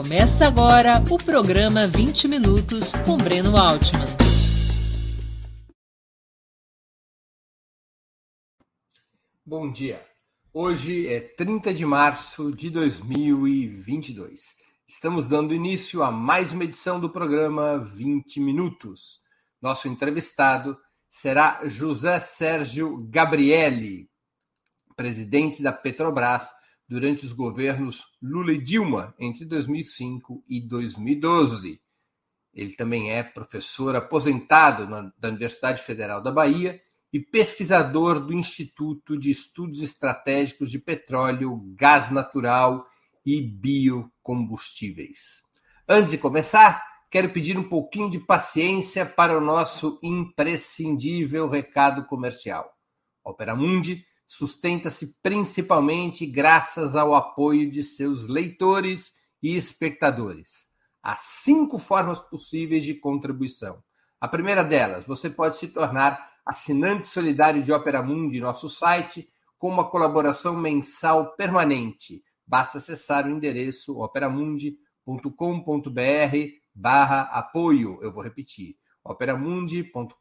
Começa agora o programa 20 Minutos com Breno Altman. Bom dia. Hoje é 30 de março de 2022. Estamos dando início a mais uma edição do programa 20 Minutos. Nosso entrevistado será José Sérgio Gabrielli, presidente da Petrobras durante os governos Lula e Dilma entre 2005 e 2012. Ele também é professor aposentado da Universidade Federal da Bahia e pesquisador do Instituto de Estudos Estratégicos de Petróleo, Gás Natural e Biocombustíveis. Antes de começar, quero pedir um pouquinho de paciência para o nosso imprescindível recado comercial. Opera Mundi sustenta-se principalmente graças ao apoio de seus leitores e espectadores. Há cinco formas possíveis de contribuição. A primeira delas, você pode se tornar assinante solidário de Opera Mundi, nosso site, com uma colaboração mensal permanente. Basta acessar o endereço operamundi.com.br barra apoio. Eu vou repetir, operamundi.com.br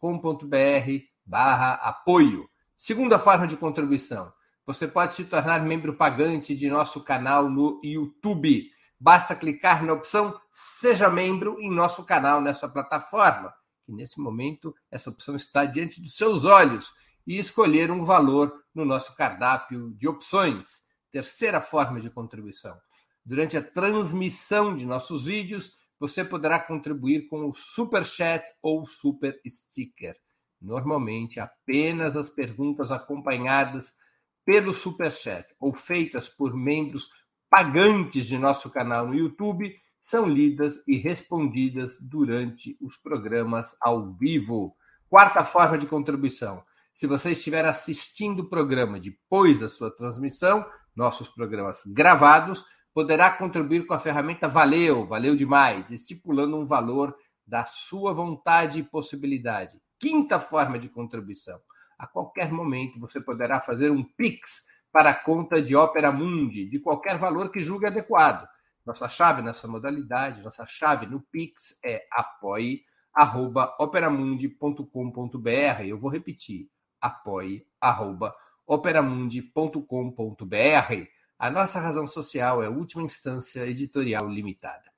barra apoio. Segunda forma de contribuição: você pode se tornar membro pagante de nosso canal no YouTube. Basta clicar na opção Seja Membro em nosso canal nessa plataforma. E nesse momento, essa opção está diante dos seus olhos e escolher um valor no nosso cardápio de opções. Terceira forma de contribuição. Durante a transmissão de nossos vídeos, você poderá contribuir com o Super Chat ou Super Sticker. Normalmente, apenas as perguntas acompanhadas pelo Superchat ou feitas por membros pagantes de nosso canal no YouTube são lidas e respondidas durante os programas ao vivo. Quarta forma de contribuição. Se você estiver assistindo o programa depois da sua transmissão, nossos programas gravados, poderá contribuir com a ferramenta Valeu, valeu demais, estipulando um valor da sua vontade e possibilidade. Quinta forma de contribuição. A qualquer momento você poderá fazer um Pix para a conta de Opera Mundi, de qualquer valor que julgue adequado. Nossa chave nessa modalidade, nossa chave no Pix é apoie.operamundi.com.br. Eu vou repetir: apoie.operamundi.com.br. A nossa razão social é última instância editorial limitada.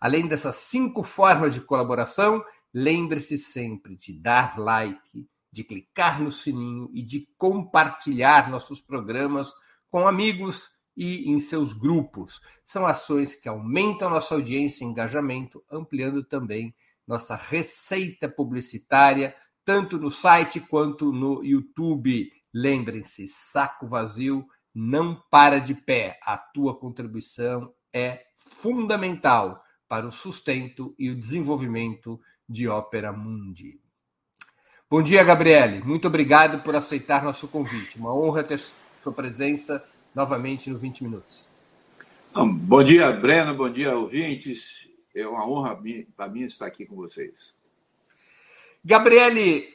Além dessas cinco formas de colaboração, Lembre-se sempre de dar like, de clicar no sininho e de compartilhar nossos programas com amigos e em seus grupos. São ações que aumentam nossa audiência e engajamento, ampliando também nossa receita publicitária, tanto no site quanto no YouTube. Lembrem-se, saco vazio não para de pé. A tua contribuição é fundamental para o sustento e o desenvolvimento de Ópera Mundi. Bom dia, Gabriele. Muito obrigado por aceitar nosso convite. Uma honra ter sua presença novamente no 20 Minutos. Bom dia, Breno. Bom dia, ouvintes. É uma honra para mim estar aqui com vocês. Gabriele,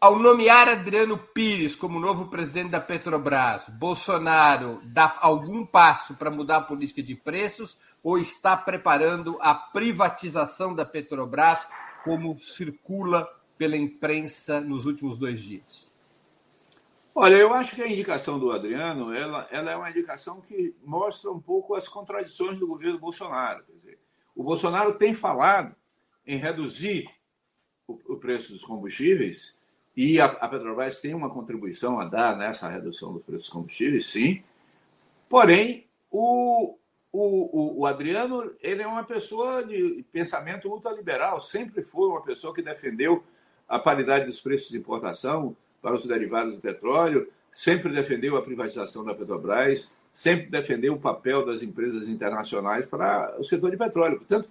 ao nomear Adriano Pires como novo presidente da Petrobras, Bolsonaro dá algum passo para mudar a política de preços ou está preparando a privatização da Petrobras, como circula pela imprensa nos últimos dois dias? Olha, eu acho que a indicação do Adriano ela, ela é uma indicação que mostra um pouco as contradições do governo Bolsonaro. Dizer, o Bolsonaro tem falado em reduzir o, o preço dos combustíveis e a, a Petrobras tem uma contribuição a dar nessa redução dos preços dos combustíveis, sim. Porém, o, o, o, o, Adriano ele é uma pessoa de pensamento ultraliberal, sempre foi uma pessoa que defendeu a paridade dos preços de importação para os derivados do petróleo, sempre defendeu a privatização da Petrobras, sempre defendeu o papel das empresas internacionais para o setor de petróleo. Portanto,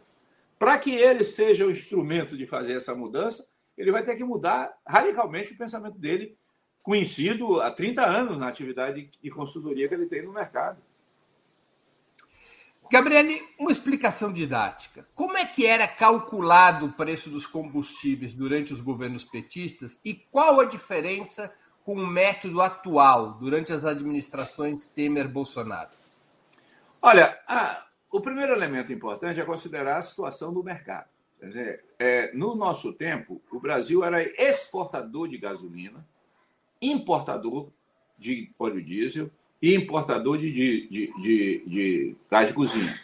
para que ele seja o instrumento de fazer essa mudança, ele vai ter que mudar radicalmente o pensamento dele, conhecido há 30 anos na atividade de consultoria que ele tem no mercado. Gabriele, uma explicação didática. Como é que era calculado o preço dos combustíveis durante os governos petistas e qual a diferença com o método atual durante as administrações Temer-Bolsonaro? Olha, a, o primeiro elemento importante é considerar a situação do mercado. Dizer, é, no nosso tempo, o Brasil era exportador de gasolina, importador de óleo diesel e importador de, de, de, de, de gás de cozinha.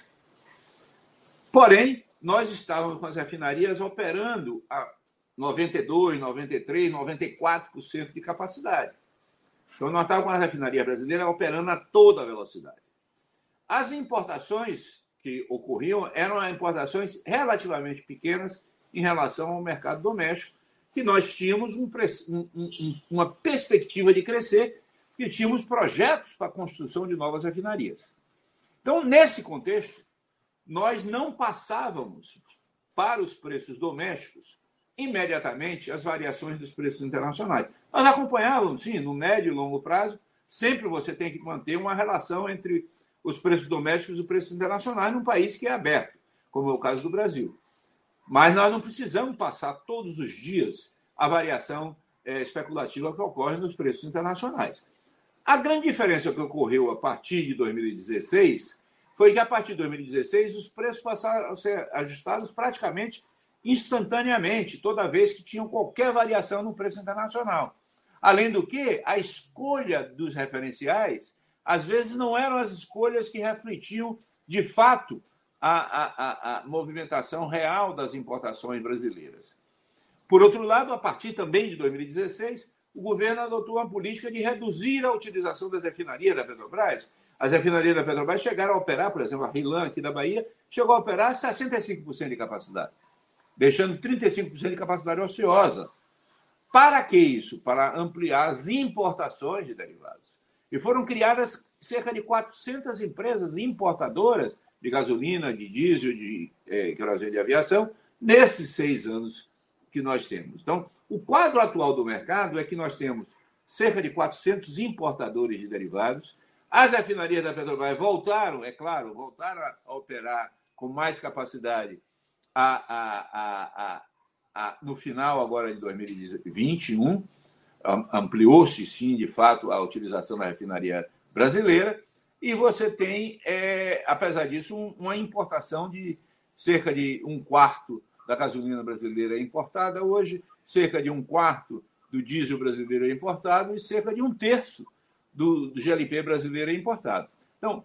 Porém, nós estávamos com as refinarias operando a 92, 93, 94% de capacidade. Então, nós estávamos com a refinaria brasileira operando a toda velocidade. As importações que ocorriam eram importações relativamente pequenas em relação ao mercado doméstico, que nós tínhamos um, um, uma perspectiva de crescer, que tínhamos projetos para a construção de novas refinarias. Então, nesse contexto, nós não passávamos para os preços domésticos imediatamente as variações dos preços internacionais. Nós acompanhávamos, sim, no médio e longo prazo, sempre você tem que manter uma relação entre os preços domésticos e os preços internacionais num país que é aberto, como é o caso do Brasil. Mas nós não precisamos passar todos os dias a variação é, especulativa que ocorre nos preços internacionais. A grande diferença que ocorreu a partir de 2016 foi que, a partir de 2016, os preços passaram a ser ajustados praticamente instantaneamente, toda vez que tinham qualquer variação no preço internacional. Além do que, a escolha dos referenciais às vezes não eram as escolhas que refletiam, de fato, a, a, a, movimentação real das importações brasileiras. Por outro lado, a partir também de 2016, o governo adotou uma política de reduzir a utilização das refinarias da Petrobras. As refinarias da Petrobras chegaram a operar, por exemplo, a Rilan, aqui da Bahia, chegou a operar 65% de capacidade, deixando 35% de capacidade ociosa. Para que isso? Para ampliar as importações de derivados. E foram criadas cerca de 400 empresas importadoras de gasolina, de diesel, de é, querosene de aviação, nesses seis anos que nós temos. Então, o quadro atual do mercado é que nós temos cerca de 400 importadores de derivados. As refinarias da Petrobras voltaram, é claro, voltaram a operar com mais capacidade a, a, a, no final agora de 2021 ampliou-se, sim, de fato, a utilização da refinaria brasileira, e você tem, é, apesar disso, um, uma importação de cerca de um quarto da gasolina brasileira é importada hoje, cerca de um quarto do diesel brasileiro é importado e cerca de um terço do, GLP brasileiro é importado. Então,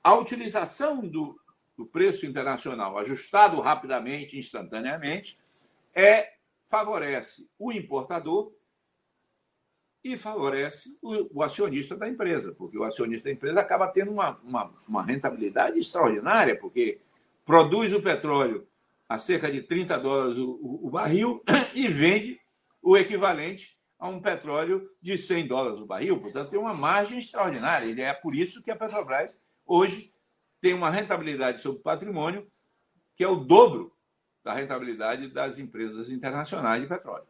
a utilização do, do preço internacional ajustado rapidamente, instantaneamente, é favorece o importador e favorece o, o, acionista da empresa, porque o acionista da empresa acaba tendo uma, uma, uma, rentabilidade extraordinária, porque produz o petróleo a cerca de 30 dólares o, o, barril e vende o equivalente a um petróleo de 100 dólares o barril. Portanto, tem uma margem extraordinária. E é por isso que a Petrobras hoje tem uma rentabilidade sobre patrimônio que é o dobro da rentabilidade das empresas internacionais de petróleo.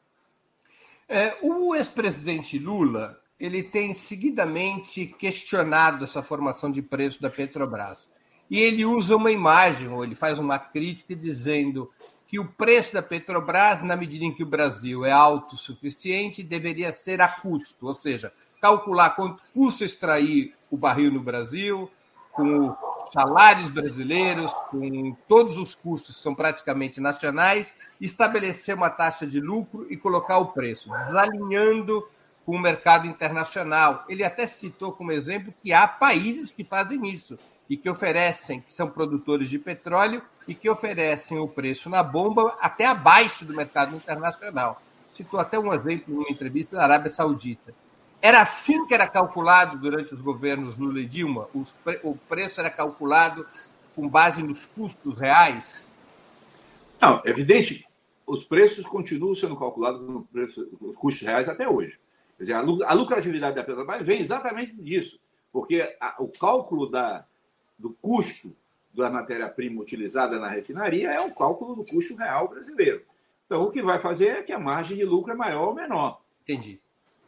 É, o ex-presidente Lula ele tem seguidamente questionado essa formação de preço da Petrobras. E ele usa uma imagem, ou ele faz uma crítica dizendo que o preço da Petrobras, na medida em que o Brasil é autossuficiente, deveria ser a custo, ou seja, calcular quanto custa extrair o barril no Brasil, com salários brasileiros, com todos os custos que são praticamente nacionais, estabelecer uma taxa de lucro e colocar o preço, desalinhando com o mercado internacional. Ele até citou como exemplo que há países que fazem isso e que oferecem, que são produtores de petróleo e que oferecem o preço na bomba até abaixo do mercado internacional. Citou até um exemplo em uma entrevista da Arábia Saudita. Era assim que era calculado durante os governos Lula e Dilma? o preço era calculado com base nos custos reais? Não, é evidente, os preços continuam sendo calculados nos custos reais até hoje. Quer dizer, a lucratividade da Petrobras vem exatamente disso, porque a, o cálculo da, do custo da matéria-prima utilizada na refinaria é um cálculo do custo real brasileiro. Então, o que vai fazer é que a margem de lucro é maior ou menor. Entendi.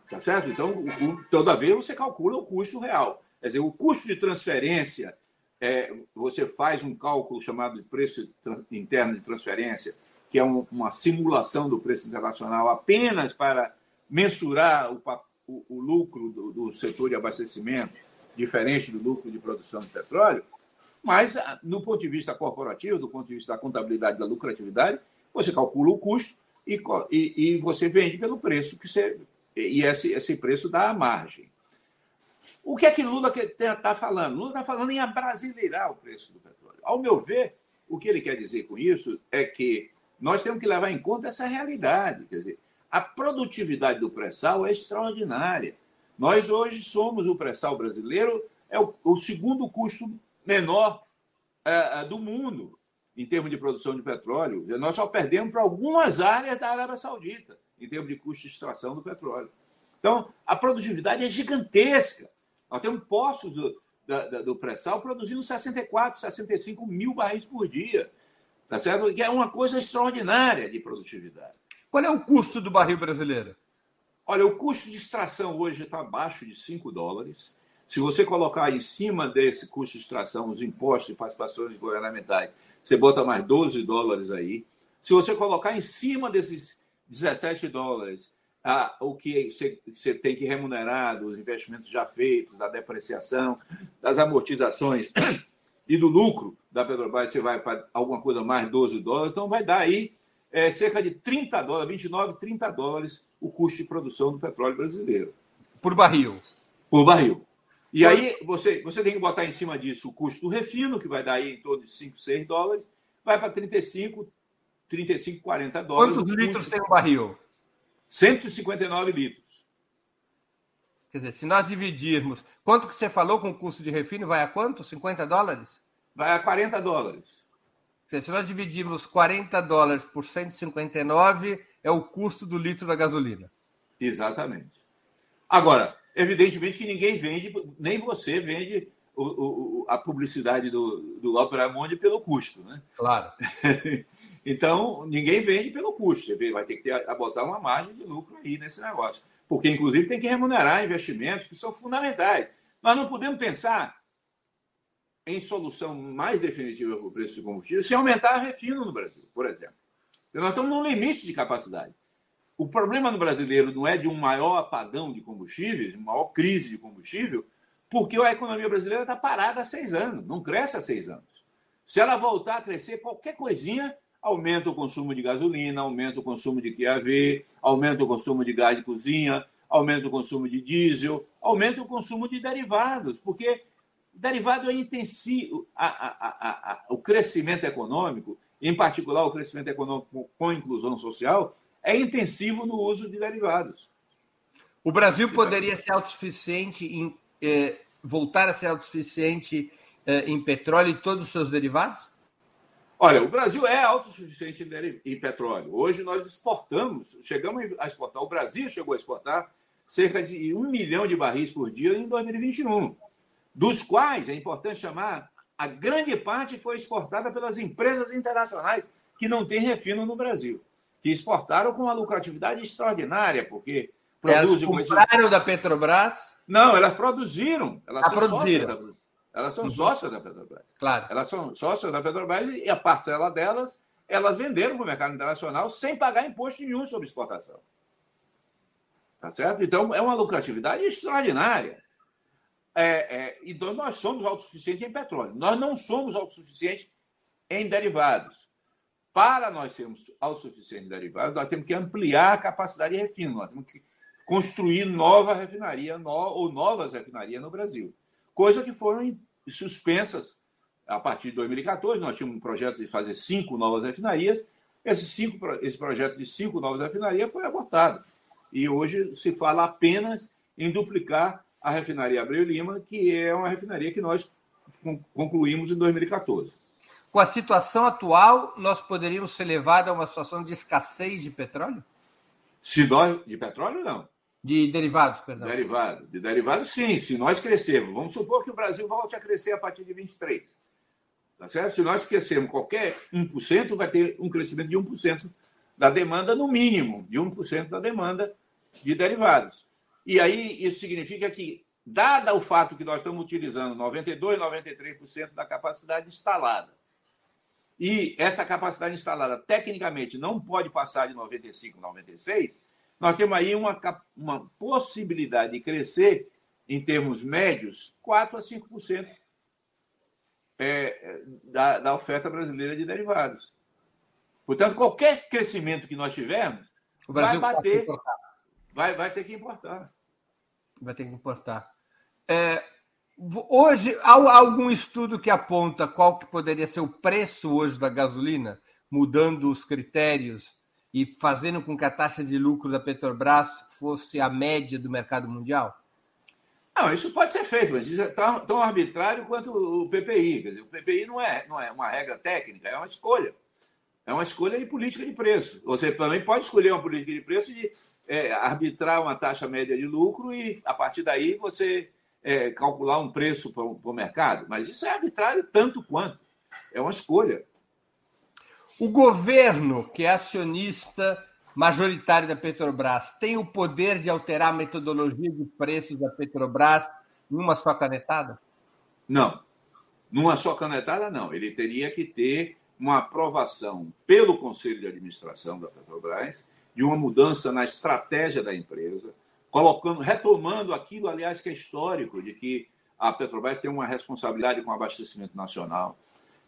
Tá certo? Então, o, toda vez você calcula o custo real. Quer dizer, o custo de transferência, é, você faz um cálculo chamado de preço interno de transferência, que é um, uma simulação do preço internacional apenas para mensurar o, o, o lucro do, do, setor de abastecimento, diferente do lucro de produção de petróleo. Mas, ah, no ponto de vista corporativo, do ponto de vista da contabilidade da lucratividade, você calcula o custo e, e, e você vende pelo preço que você. E esse, esse preço dá a margem. O que é que Lula está falando? Lula está falando em abrasileirar o preço do petróleo. Ao meu ver, o que ele quer dizer com isso é que nós temos que levar em conta essa realidade. Quer dizer, a produtividade do pré-sal é extraordinária. Nós hoje somos o pré-sal brasileiro, é o, o, segundo custo menor é, é do mundo em termos de produção de petróleo. Nós só perdemos para algumas áreas da Arábia Saudita em termos de custo de extração do petróleo. Então, a produtividade é gigantesca. Nós temos poços do, do pré-sal produzindo 64, 65 mil barris por dia. Tá certo? Que é uma coisa extraordinária de produtividade. Qual é o custo do barril brasileiro? Olha, o custo de extração hoje está abaixo de 5 dólares. Se você colocar em cima desse custo de extração os impostos e participações governamentais, você bota mais 12 dólares aí. Se você colocar em cima desses 17 dólares ah, o que você tem que remunerar dos investimentos já feitos, da depreciação, das amortizações e do lucro da Petrobras, você vai para alguma coisa mais 12 dólares, então vai dar aí é, cerca de 30 dólares, 29, 30 dólares o custo de produção do petróleo brasileiro. Por barril. Por barril. E Por... aí você, você tem que botar em cima disso o custo do refino, que vai dar aí em torno de 5, 6 dólares, vai para 35, 35, 40 dólares. Quantos litros tem um barril? 159 litros. Quer dizer, se nós dividirmos, quanto que você falou com o custo de refino, vai a quanto? 50 dólares? Vai a 40 dólares. Se nós dividirmos 40 dólares por 159, é o custo do litro da gasolina. Exatamente. Agora, evidentemente que ninguém vende, nem você vende o, o, a publicidade do, do Opera Mundi pelo custo, né? Claro. Então, ninguém vende pelo custo. Você vai ter que ter, botar uma margem de lucro aí nesse negócio. Porque, inclusive, tem que remunerar investimentos que são fundamentais. Nós não podemos pensar em solução mais definitiva para o preço de combustível se aumentar a refino no Brasil, por exemplo. Então, nós estamos num limite de capacidade. O problema no brasileiro não é de um maior apagão de combustíveis, uma maior crise de combustível, porque a economia brasileira está parada há seis anos, não cresce há seis anos. Se ela voltar a crescer, qualquer coisinha aumenta o consumo de gasolina, aumenta o consumo de QAV, aumenta o consumo de gás de cozinha, aumenta o consumo de diesel, aumenta o consumo de derivados, porque derivado é intensivo, a, a, a, o crescimento econômico, em particular o crescimento econômico com inclusão social, é intensivo no uso de derivados. O Brasil poderia ser autossuficiente em eh, voltar a ser autossuficiente eh, em petróleo e todos os seus derivados? Olha, o Brasil é autossuficiente em petróleo. Hoje nós exportamos, chegamos a exportar, o Brasil chegou a exportar cerca de um milhão de barris por dia em 2021, dos quais, é importante chamar, a grande parte foi exportada pelas empresas internacionais que não têm refino no Brasil, que exportaram com uma lucratividade extraordinária, porque produzem... Elas compraram da Petrobras? Não, elas produziram. Elas ah, produziram. Elas são uhum. sócias da Petrobras. Claro. Elas são sócias da Petrobras e a parcela delas, elas venderam para o mercado internacional sem pagar imposto nenhum sobre exportação. Tá certo? Então, é uma lucratividade extraordinária. É, é, então, nós somos autossuficientes em petróleo. Nós não somos autossuficientes em derivados. Para nós sermos autossuficientes em derivados, nós temos que ampliar a capacidade de refino. Nós temos que construir nova refinaria no, ou novas refinarias no Brasil. Coisa que foram suspensas a partir de 2014. Nós tínhamos um projeto de fazer cinco novas refinarias. Esse, cinco, esse projeto de cinco novas refinarias foi abortado. E hoje se fala apenas em duplicar a refinaria Abreu Lima, que é uma refinaria que nós concluímos em 2014. Com a situação atual, nós poderíamos ser levados a uma situação de escassez de petróleo? Se nós, de petróleo, não. De derivados, perdão. Derivado. De derivados, sim. Se nós crescermos, vamos supor que o Brasil volte a crescer a partir de 23. Tá certo? Se nós crescermos qualquer 1%, vai ter um crescimento de 1% da demanda, no mínimo, de 1% da demanda de derivados. E aí isso significa que, dada o fato que nós estamos utilizando 92%, 93% da capacidade instalada, e essa capacidade instalada, tecnicamente, não pode passar de 95%, 96%, nós temos aí uma, uma possibilidade de crescer, em termos médios, 4% a 5%. é, da, da oferta brasileira de derivados. Portanto, qualquer crescimento que nós tivermos vai bater, vai, vai ter que importar. Vai ter que importar. É, hoje, há algum estudo que aponta qual que poderia ser o preço hoje da gasolina, mudando os critérios e fazendo com que a taxa de lucro da Petrobras fosse a média do mercado mundial? Não, isso pode ser feito, mas isso é tão, tão arbitrário quanto o PPI. Quer dizer, o PPI não é, não é uma regra técnica, é uma escolha. É uma escolha de política de preço. Você também pode escolher uma política de preço de é, arbitrar uma taxa média de lucro e, a partir daí, você é, calcular um preço para o mercado. Mas isso é arbitrário tanto quanto. É uma escolha. O governo, que é acionista majoritário da Petrobras tem o poder de alterar a metodologia de preços da Petrobras numa só canetada? Não. Numa só canetada, não. Ele teria que ter uma aprovação pelo Conselho de Administração da Petrobras de uma mudança na estratégia da empresa, colocando, retomando aquilo, aliás, que é histórico, de que a Petrobras tem uma responsabilidade com o abastecimento nacional,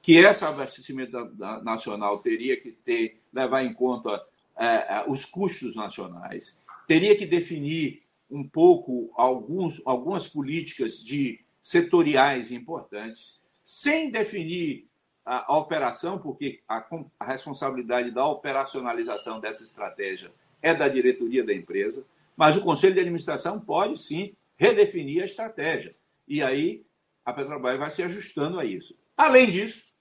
que esse abastecimento nacional teria que ter levar em conta é, é, os custos nacionais, teria que definir um pouco alguns, algumas políticas de setoriais importantes, sem definir a, a operação, porque a, a responsabilidade da operacionalização dessa estratégia é da diretoria da empresa, mas o conselho de administração pode sim redefinir a estratégia. E aí a Petrobras vai se ajustando a isso. Além disso,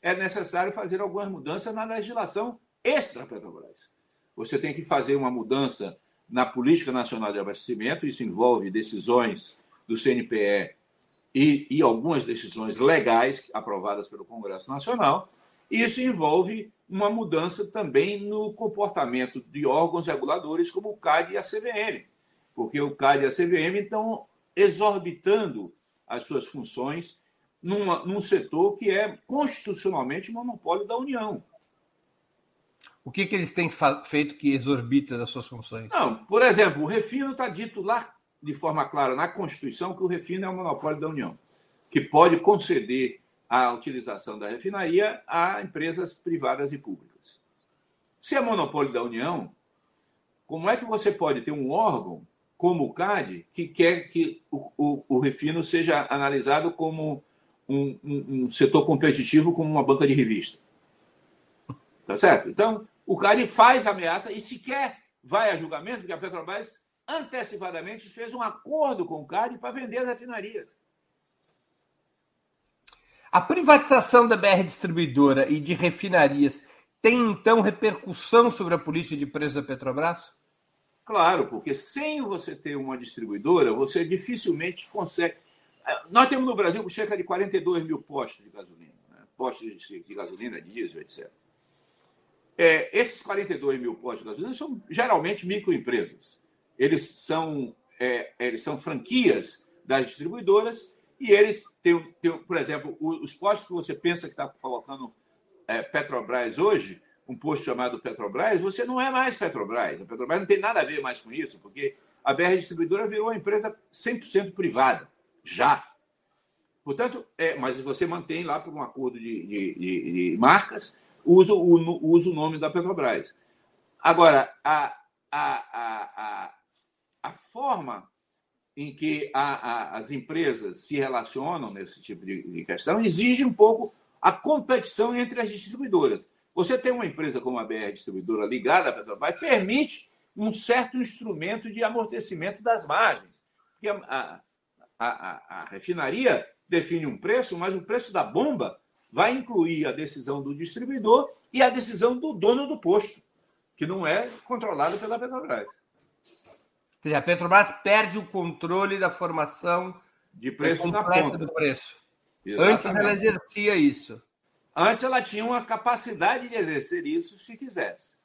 é necessário fazer algumas mudanças na legislação extra-Petrobras você tem que fazer uma mudança na política nacional de abastecimento, isso envolve decisões do CNPE e, e algumas decisões legais aprovadas pelo Congresso Nacional, isso envolve uma mudança também no comportamento de órgãos reguladores como o CAD e a CVM, porque o CAD e a CVM estão exorbitando as suas funções numa, num setor que é constitucionalmente monopólio da União. O que, que eles têm feito que exorbita das suas funções? Não, por exemplo, o refino está dito lá de forma clara na Constituição que o refino é um monopólio da União, que pode conceder a utilização da refinaria a empresas privadas e públicas. Se é monopólio da União, como é que você pode ter um órgão como o CAD que quer que o, o, o refino seja analisado como um, um, um setor competitivo, como uma banca de revista? Tá certo? Então, o CARI faz ameaça e sequer vai a julgamento, porque a Petrobras antecipadamente fez um acordo com o CARI para vender as refinarias. A privatização da BR Distribuidora e de refinarias tem, então, repercussão sobre a política de preços da Petrobras? Claro, porque sem você ter uma distribuidora, você dificilmente consegue. Nós temos no Brasil cerca de 42 mil postos de gasolina, né? postos de gasolina, diesel, etc. É, esses 42 mil postos de gasolina são geralmente microempresas. Eles são, é, eles são franquias das distribuidoras e eles têm, têm por exemplo, os postos que você pensa que está colocando é, Petrobras hoje, um posto chamado Petrobras, você não é mais Petrobras. A Petrobras não tem nada a ver mais com isso, porque a BR Distribuidora virou uma empresa 100% privada, já. Portanto, é, mas você mantém lá por um acordo de, de, de, de marcas usa o, usa o nome da Petrobras. Agora, a, a, a, a, forma em que a, a, as empresas se relacionam nesse tipo de, de questão exige um pouco a competição entre as distribuidoras. Você tem uma empresa como a BR Distribuidora ligada à Petrobras, permite um certo instrumento de amortecimento das margens. Porque a, a, a, a refinaria define um preço, mas o preço da bomba vai incluir a decisão do distribuidor e a decisão do dono do posto, que não é controlado pela Petrobras. Quer dizer, a Petrobras perde o controle da formação de preço na ponta do preço. Exatamente. Antes ela exercia isso. Antes ela tinha uma capacidade de exercer isso se quisesse.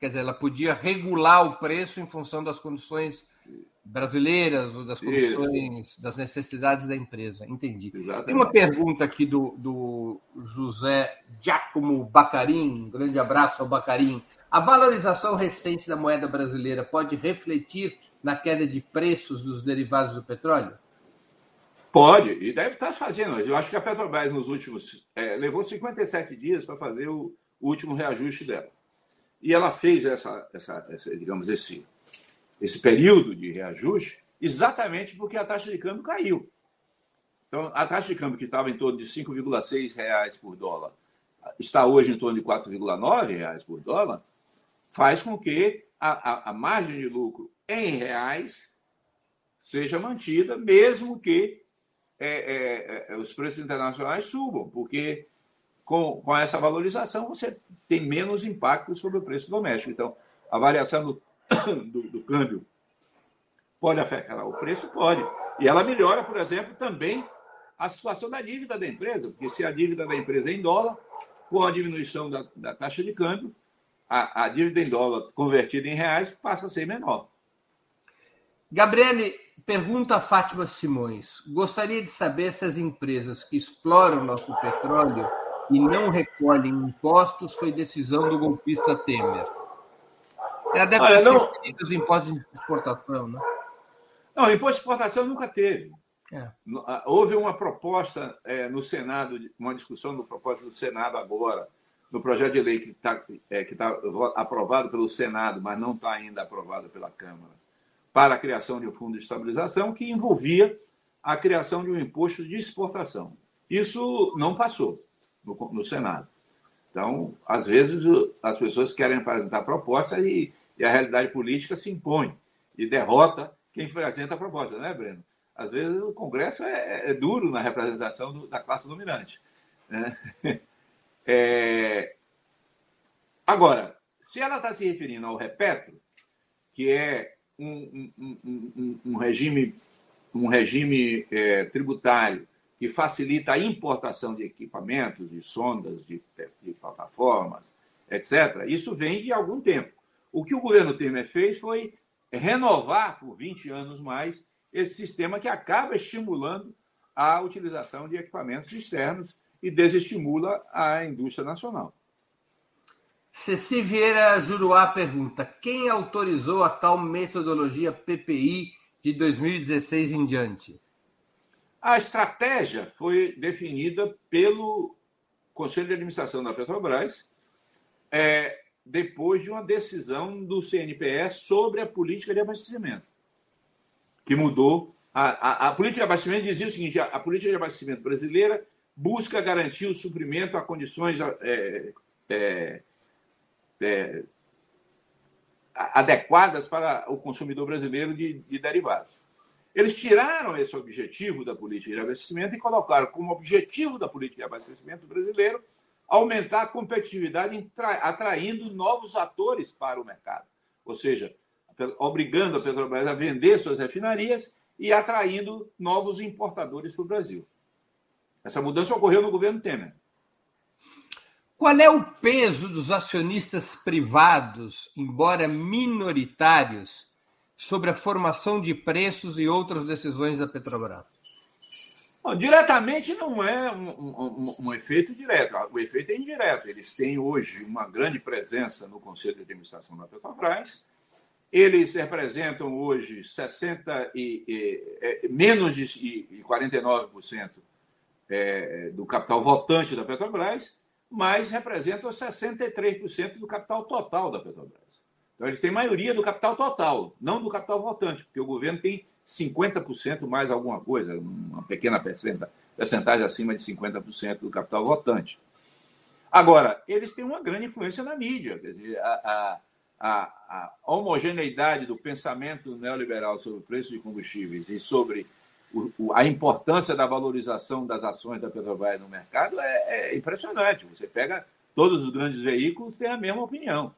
Quer dizer, ela podia regular o preço em função das condições brasileiras ou das condições, Isso. das necessidades da empresa. Entendi. Exatamente. Tem uma pergunta aqui do, do José Giacomo Bacarim. Um grande abraço ao Bacarim. A valorização recente da moeda brasileira pode refletir na queda de preços dos derivados do petróleo? Pode, e deve estar fazendo. Eu acho que a Petrobras, nos últimos. É, levou 57 dias para fazer o, o, último reajuste dela. E ela fez essa, essa, essa, digamos, esse, esse período de reajuste exatamente porque a taxa de câmbio caiu. Então, a taxa de câmbio que estava em torno de R$ 5,6 por dólar está hoje em torno de R$ 4,9 por dólar, faz com que a, a, a margem de lucro em reais seja mantida, mesmo que é, é, é, os preços internacionais subam, porque com, com essa valorização você tem menos impacto sobre o preço doméstico. Então, a variação do, do, do câmbio pode afetar o preço? Pode. E ela melhora, por exemplo, também a situação da dívida da empresa, porque se a dívida da empresa é em dólar, com a diminuição da, da taxa de câmbio, a, a dívida em dólar convertida em reais passa a ser menor. Gabriele, pergunta a Fátima Simões. Gostaria de saber se as empresas que exploram nosso petróleo e não recolhem impostos foi decisão do golpista Temer. Ela deve ter não... os impostos de exportação, né? Não, imposto de exportação nunca teve. É. Houve uma proposta é, no Senado, uma discussão do propósito do Senado agora, no projeto de lei que está é, que tá aprovado pelo Senado, mas não está ainda aprovado pela Câmara, para a criação de um fundo de estabilização que envolvia a criação de um imposto de exportação. Isso não passou no, no Senado. Então, às vezes, as pessoas querem apresentar proposta e, e a realidade política se impõe e derrota quem apresenta a proposta, né, Breno? às vezes o Congresso é, é duro na representação do, da classe dominante. Né? É... Agora, se ela está se referindo ao repetro, que é um, um, um, um regime, um regime é, tributário que facilita a importação de equipamentos, de sondas, de, de plataformas, etc., isso vem de algum tempo. O que o governo Temer fez foi renovar por 20 anos mais esse sistema que acaba estimulando a utilização de equipamentos externos e desestimula a indústria nacional. Ceci Vieira Juruá pergunta: quem autorizou a tal metodologia PPI de 2016 em diante? A estratégia foi definida pelo Conselho de Administração da Petrobras é, depois de uma decisão do CNPE sobre a política de abastecimento que mudou. A, a, a, política de abastecimento dizia o seguinte: a, a, política de abastecimento brasileira busca garantir o suprimento a condições é, é, é, adequadas para o consumidor brasileiro de, de derivados. Eles tiraram esse objetivo da política de abastecimento e colocaram como objetivo da política de abastecimento brasileiro aumentar a competitividade, atraindo novos atores para o mercado. Ou seja, obrigando a Petrobras a vender suas refinarias e atraindo novos importadores para o Brasil. Essa mudança ocorreu no governo Temer. Qual é o peso dos acionistas privados, embora minoritários, sobre a formação de preços e outras decisões da Petrobras? Bom, diretamente não é um, um, um, efeito direto, o efeito é indireto. Eles têm hoje uma grande presença no Conselho de Administração da Petrobras, eles representam hoje 60 e, e, e menos de e 49% é, do capital votante da Petrobras, mas representam 63% do capital total da Petrobras. Então, eles têm maioria do capital total, não do capital votante, porque o governo tem 50% mais alguma coisa, uma pequena percentagem acima de 50% do capital votante. Agora, eles têm uma grande influência na mídia, quer dizer, a, a a, a homogeneidade do pensamento neoliberal sobre o preço de combustíveis e sobre o, a importância da valorização das ações da Petrobras no mercado é, é impressionante. Você pega todos os grandes veículos têm a mesma opinião.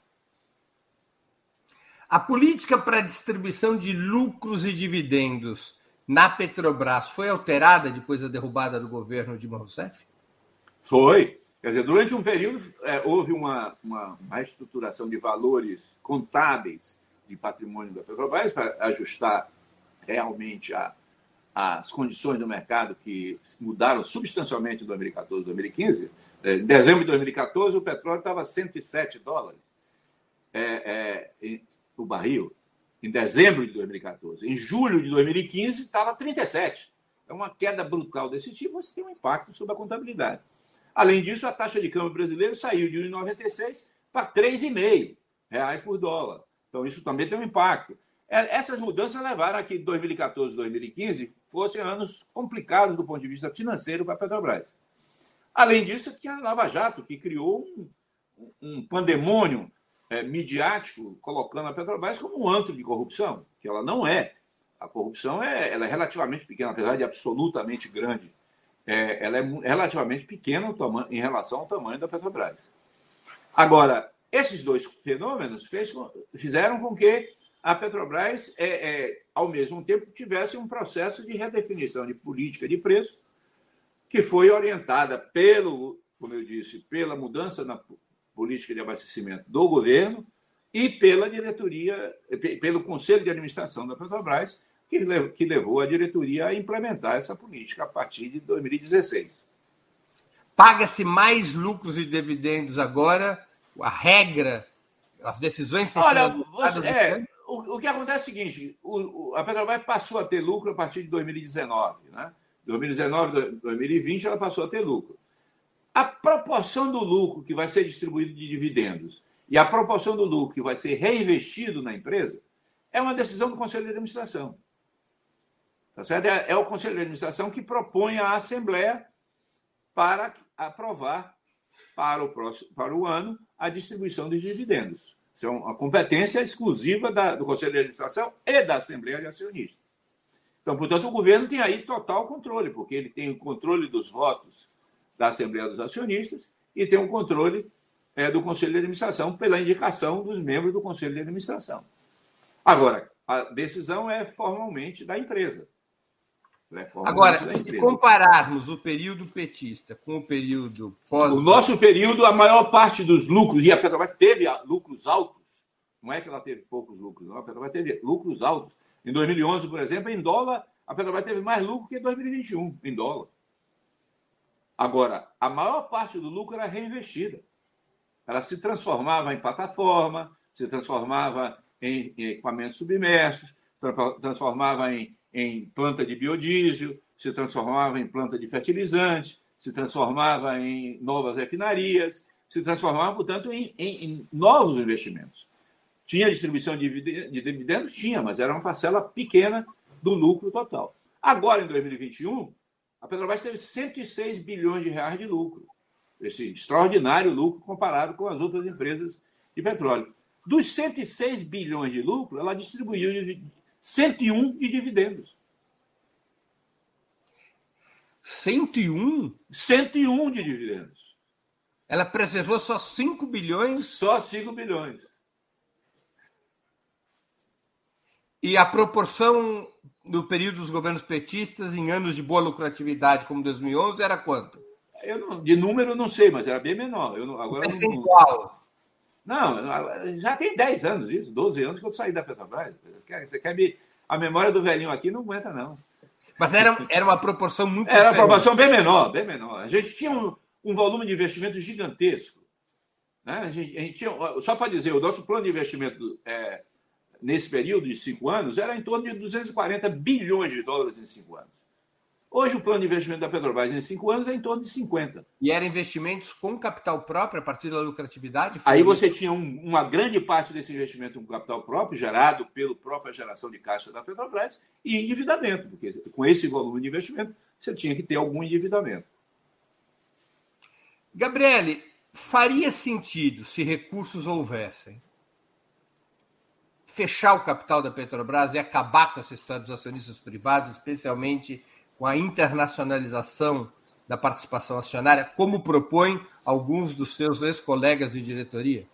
A política para distribuição de lucros e dividendos na Petrobras foi alterada depois da derrubada do governo de Rousseff? Foi. Quer dizer, durante um período é, houve uma, uma, uma reestruturação de valores contábeis de patrimônio da Petrobras para ajustar realmente a, as condições do mercado que mudaram substancialmente em 2014 e 2015. É, em dezembro de 2014, o petróleo estava a 107 dólares é, é, o barril. Em dezembro de 2014. Em julho de 2015, estava 37. é uma queda brutal desse tipo, você tem um impacto sobre a contabilidade. Além disso, a taxa de câmbio brasileiro saiu de 1,96 para 3,5 reais por dólar. Então, isso também tem um impacto. É, essas mudanças levaram a que 2014 e 2015 fossem anos complicados do ponto de vista financeiro para a Petrobras. Além disso, tinha a Lava Jato, que criou um, um pandemônio é, midiático, colocando a Petrobras como um antro de corrupção, que ela não é. A corrupção é, ela é relativamente pequena, apesar de absolutamente grande. É, ela é relativamente pequena em relação ao tamanho da Petrobras. Agora, esses dois fenômenos fez, fizeram com que a Petrobras, é, é, ao mesmo tempo, tivesse um processo de redefinição de política de preço, que foi orientada pelo, como eu disse, pela mudança na política de abastecimento do governo e pela diretoria, pelo Conselho de Administração da Petrobras, que levou a diretoria a implementar essa política a partir de 2016. Paga-se mais lucros e dividendos agora? A regra, as decisões têm Olha, você, é, o, o, que acontece é o seguinte: o, o, a Petrobras passou a ter lucro a partir de 2019. Né? 2019, 2020, ela passou a ter lucro. A proporção do lucro que vai ser distribuído de dividendos e a proporção do lucro que vai ser reinvestido na empresa é uma decisão do Conselho de Administração. Tá certo? É, é o Conselho de Administração que propõe à Assembleia para aprovar para o, próximo, para o ano a distribuição dos dividendos. Isso é uma competência exclusiva da, do Conselho de Administração e da Assembleia de Acionistas. Então, portanto, o governo tem aí total controle, porque ele tem o controle dos votos da Assembleia dos Acionistas e tem o controle é, do Conselho de Administração pela indicação dos membros do Conselho de Administração. Agora, a decisão é formalmente da empresa. Agora, se compararmos o período petista com o período pós. O nosso período, a maior parte dos lucros, e a Petrobras teve lucros altos, não é que ela teve poucos lucros, não, a Petrobras teve lucros altos. Em 2011, por exemplo, em dólar, a Petrobras teve mais lucro que em 2021, em dólar. Agora, a maior parte do lucro era reinvestida. Ela se transformava em plataforma, se transformava em equipamentos submersos, transformava em em planta de biodiesel, se transformava em planta de fertilizante, se transformava em novas refinarias, se transformava, portanto, em, em, em novos investimentos. Tinha distribuição de dividendos? Tinha, mas era uma parcela pequena do lucro total. Agora, em 2021, a Petrobras teve 106 bilhões de reais de lucro. Esse extraordinário lucro comparado com as outras empresas de petróleo. Dos 106 bilhões de lucro, ela distribuiu 101 de dividendos. 101? 101 de dividendos. Ela preservou só 5 bilhões? Só 5 bilhões. E a proporção no período dos governos petistas, em anos de boa lucratividade, como 2011, era quanto? Eu não, de número eu não sei, mas era bem menor. Eu não, agora Percentual. Não, já tem 10 anos isso, 12 anos que eu saí da Petrobras. Você quer me. A memória do velhinho aqui não aguenta, não. Mas era, era uma proporção muito. Era uma proporção bem menor, bem menor. A gente tinha um, um volume de investimento gigantesco. Né? A gente, a gente tinha, só para dizer, o nosso plano de investimento é, nesse período de cinco anos era em torno de 240 bilhões de dólares em cinco anos. Hoje, o plano de investimento da Petrobras em cinco anos é em torno de 50. E eram investimentos com capital próprio, a partir da lucratividade? Aí você tinha um, uma grande parte desse investimento com capital próprio, gerado pela própria geração de caixa da Petrobras, e endividamento, porque com esse volume de investimento, você tinha que ter algum endividamento. Gabriele, faria sentido, se recursos houvessem, fechar o capital da Petrobras e acabar com essa história dos acionistas privados, especialmente com a internacionalização da participação acionária, como propõem alguns dos seus ex-colegas de diretoria?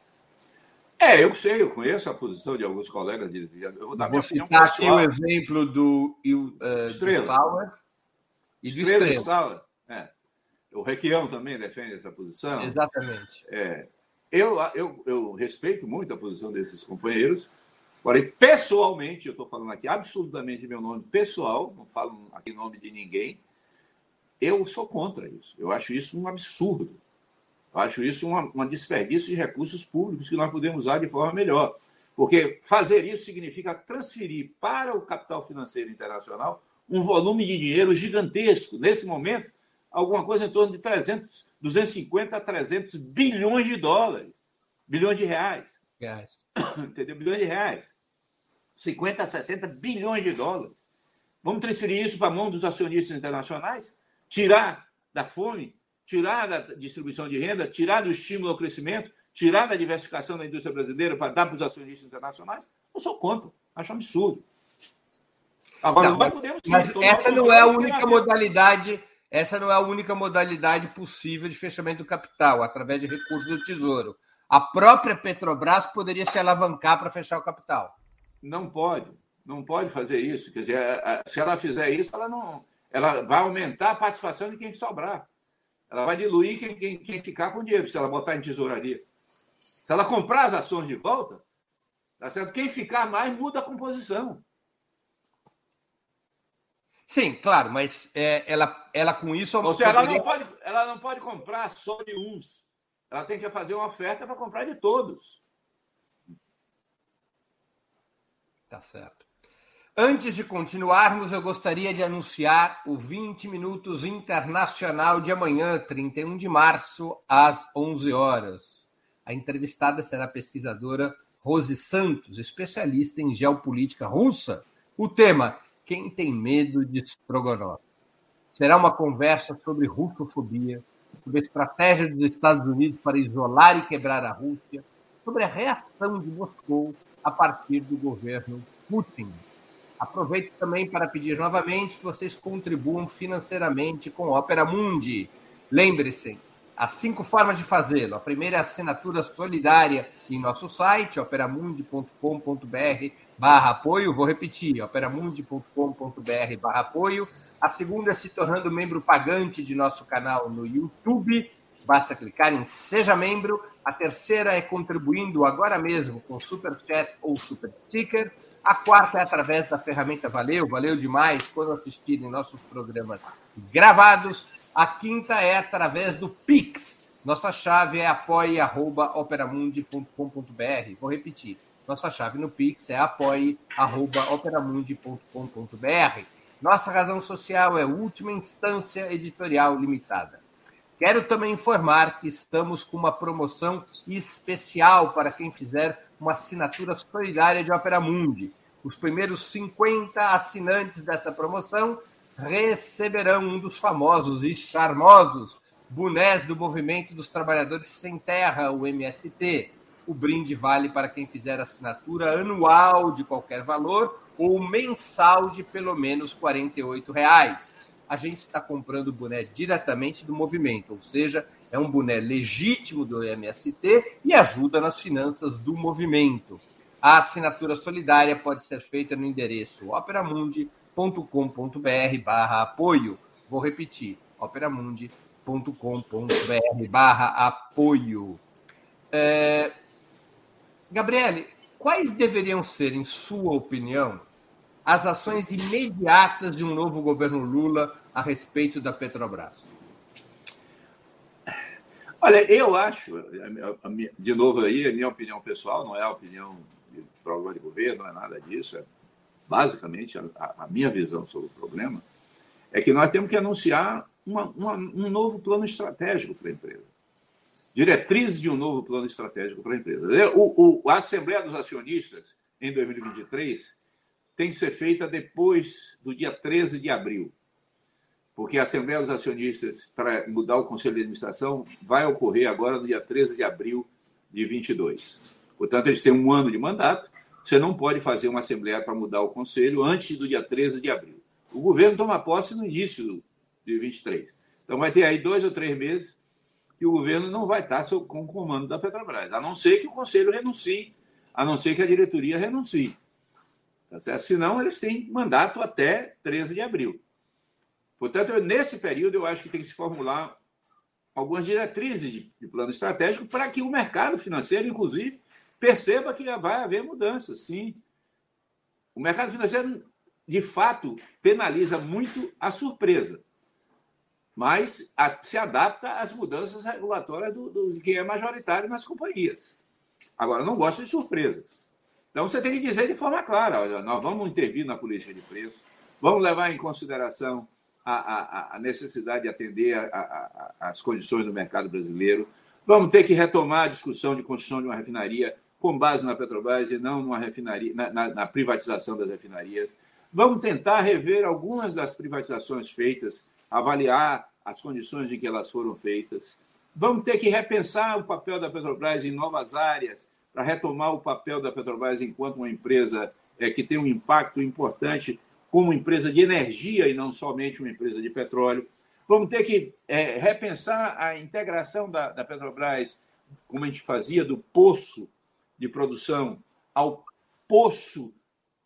É, eu sei, eu conheço a posição de alguns colegas de diretoria. Eu vou dar vou citar aqui o exemplo do, uh, Estrela. do Sauer e do Estrela. Estrela. Sauer. É. O Requião também defende essa posição. Exatamente. É. Eu, eu, eu respeito muito a posição desses companheiros, Porém, pessoalmente, eu estou falando aqui absolutamente meu nome pessoal, não falo aqui nome de ninguém, eu sou contra isso. Eu acho isso um absurdo. Eu acho isso uma, uma desperdício de recursos públicos que nós podemos usar de forma melhor. Porque fazer isso significa transferir para o capital financeiro internacional um volume de dinheiro gigantesco. Nesse momento, alguma coisa em torno de 300, 250 a 300 bilhões de dólares, bilhões de reais. reais. Entendeu? Bilhões de reais. 50 a 60 bilhões de dólares. Vamos transferir isso para a mão dos acionistas internacionais? Tirar da fome, tirar da distribuição de renda, tirar do estímulo ao crescimento, tirar da diversificação da indústria brasileira para dar para os acionistas internacionais? Eu sou contra. Acho um absurdo. Agora, não, nós podemos. Mas essa não é a única modalidade. Essa não é a única modalidade possível de fechamento do capital, através de recursos do Tesouro. A própria Petrobras poderia se alavancar para fechar o capital. Não pode. Não pode fazer isso. Quer dizer, se ela fizer isso, ela não. Ela vai aumentar a participação de quem sobrar. Ela vai diluir quem, quem, quem ficar com dinheiro, se ela botar em tesouraria. Se ela comprar as ações de volta, tá certo? quem ficar mais muda a composição. Sim, claro, mas é, ela, ela com isso. Ou seja, ela, não pode, ela não pode comprar só de uns. Ela tem que fazer uma oferta para comprar de todos. Tá certo. Antes de continuarmos, eu gostaria de anunciar o 20 Minutos Internacional de amanhã, 31 de março, às 11 horas. A entrevistada será a pesquisadora Rose Santos, especialista em geopolítica russa. O tema quem tem medo de Strogonoff? Será uma conversa sobre russofobia, sobre a estratégia dos Estados Unidos para isolar e quebrar a Rússia, sobre a reação de Moscou a partir do governo Putin. Aproveito também para pedir novamente que vocês contribuam financeiramente com Opera Mundi. Lembre-se, há cinco formas de fazê-lo. A primeira é a assinatura solidária em nosso site, operamundi.com.br barra apoio, vou repetir, operamundi.com.br barra apoio. A segunda é se tornando membro pagante de nosso canal no YouTube, basta clicar em Seja Membro. A terceira é contribuindo agora mesmo com Super Chat ou Super Sticker. A quarta é através da ferramenta Valeu, valeu demais quando assistirem nossos programas gravados. A quinta é através do Pix. Nossa chave é apoie.operamundi.com.br. Vou repetir nossa chave no Pix é apoie.operamundi.com.br. Nossa razão social é Última Instância Editorial Limitada. Quero também informar que estamos com uma promoção especial para quem fizer uma assinatura solidária de Opera Mundi. Os primeiros 50 assinantes dessa promoção receberão um dos famosos e charmosos bonés do Movimento dos Trabalhadores Sem Terra, o MST. O brinde vale para quem fizer assinatura anual de qualquer valor ou mensal de pelo menos R$ reais. A gente está comprando o boné diretamente do movimento, ou seja, é um boné legítimo do MST e ajuda nas finanças do movimento. A assinatura solidária pode ser feita no endereço operamundi.com.br barra apoio. Vou repetir, operamundi.com.br barra apoio. É, Gabriele, quais deveriam ser, em sua opinião, as ações imediatas de um novo governo Lula a respeito da Petrobras? Olha, eu acho, de novo aí, a minha opinião pessoal, não é a opinião de programa de governo, não é nada disso, é basicamente a, minha visão sobre o problema, é que nós temos que anunciar uma, uma, um novo plano estratégico para a empresa diretrizes de um novo plano estratégico para a empresa. O, o, a Assembleia dos Acionistas, em 2023, tem que ser feita depois do dia 13 de abril, porque a Assembleia dos Acionistas, para mudar o Conselho de Administração, vai ocorrer agora no dia 13 de abril de 22. Portanto, eles têm um ano de mandato, você não pode fazer uma Assembleia para mudar o Conselho antes do dia 13 de abril. O governo toma posse no início de 23. Então, vai ter aí dois ou três meses que o governo não vai estar com o comando da Petrobras, a não ser que o conselho renuncie, a não ser que a diretoria renuncie. Tá certo? Senão, eles têm mandato até 13 de abril. Portanto, nesse período, eu acho que tem que se formular algumas diretrizes de, plano estratégico para que o mercado financeiro, inclusive, perceba que vai haver mudanças, sim. O mercado financeiro, de fato, penaliza muito a surpresa mas se adapta às mudanças regulatórias do, do, quem é majoritário nas companhias. Agora, não gosta de surpresas. Então, você tem que dizer de forma clara: olha, nós vamos intervir na política de preço, Vamos levar em consideração a, a, a necessidade de atender às condições do mercado brasileiro. Vamos ter que retomar a discussão de construção de uma refinaria com base na Petrobras e não numa refinaria, na, na, na privatização das refinarias. Vamos tentar rever algumas das privatizações feitas, avaliar as condições em que elas foram feitas. Vamos ter que repensar o papel da Petrobras em novas áreas, para retomar o papel da Petrobras enquanto uma empresa é, que tem um impacto importante como empresa de energia e não somente uma empresa de petróleo. Vamos ter que é, repensar a integração da, da Petrobras, como a gente fazia, do poço de produção ao poço,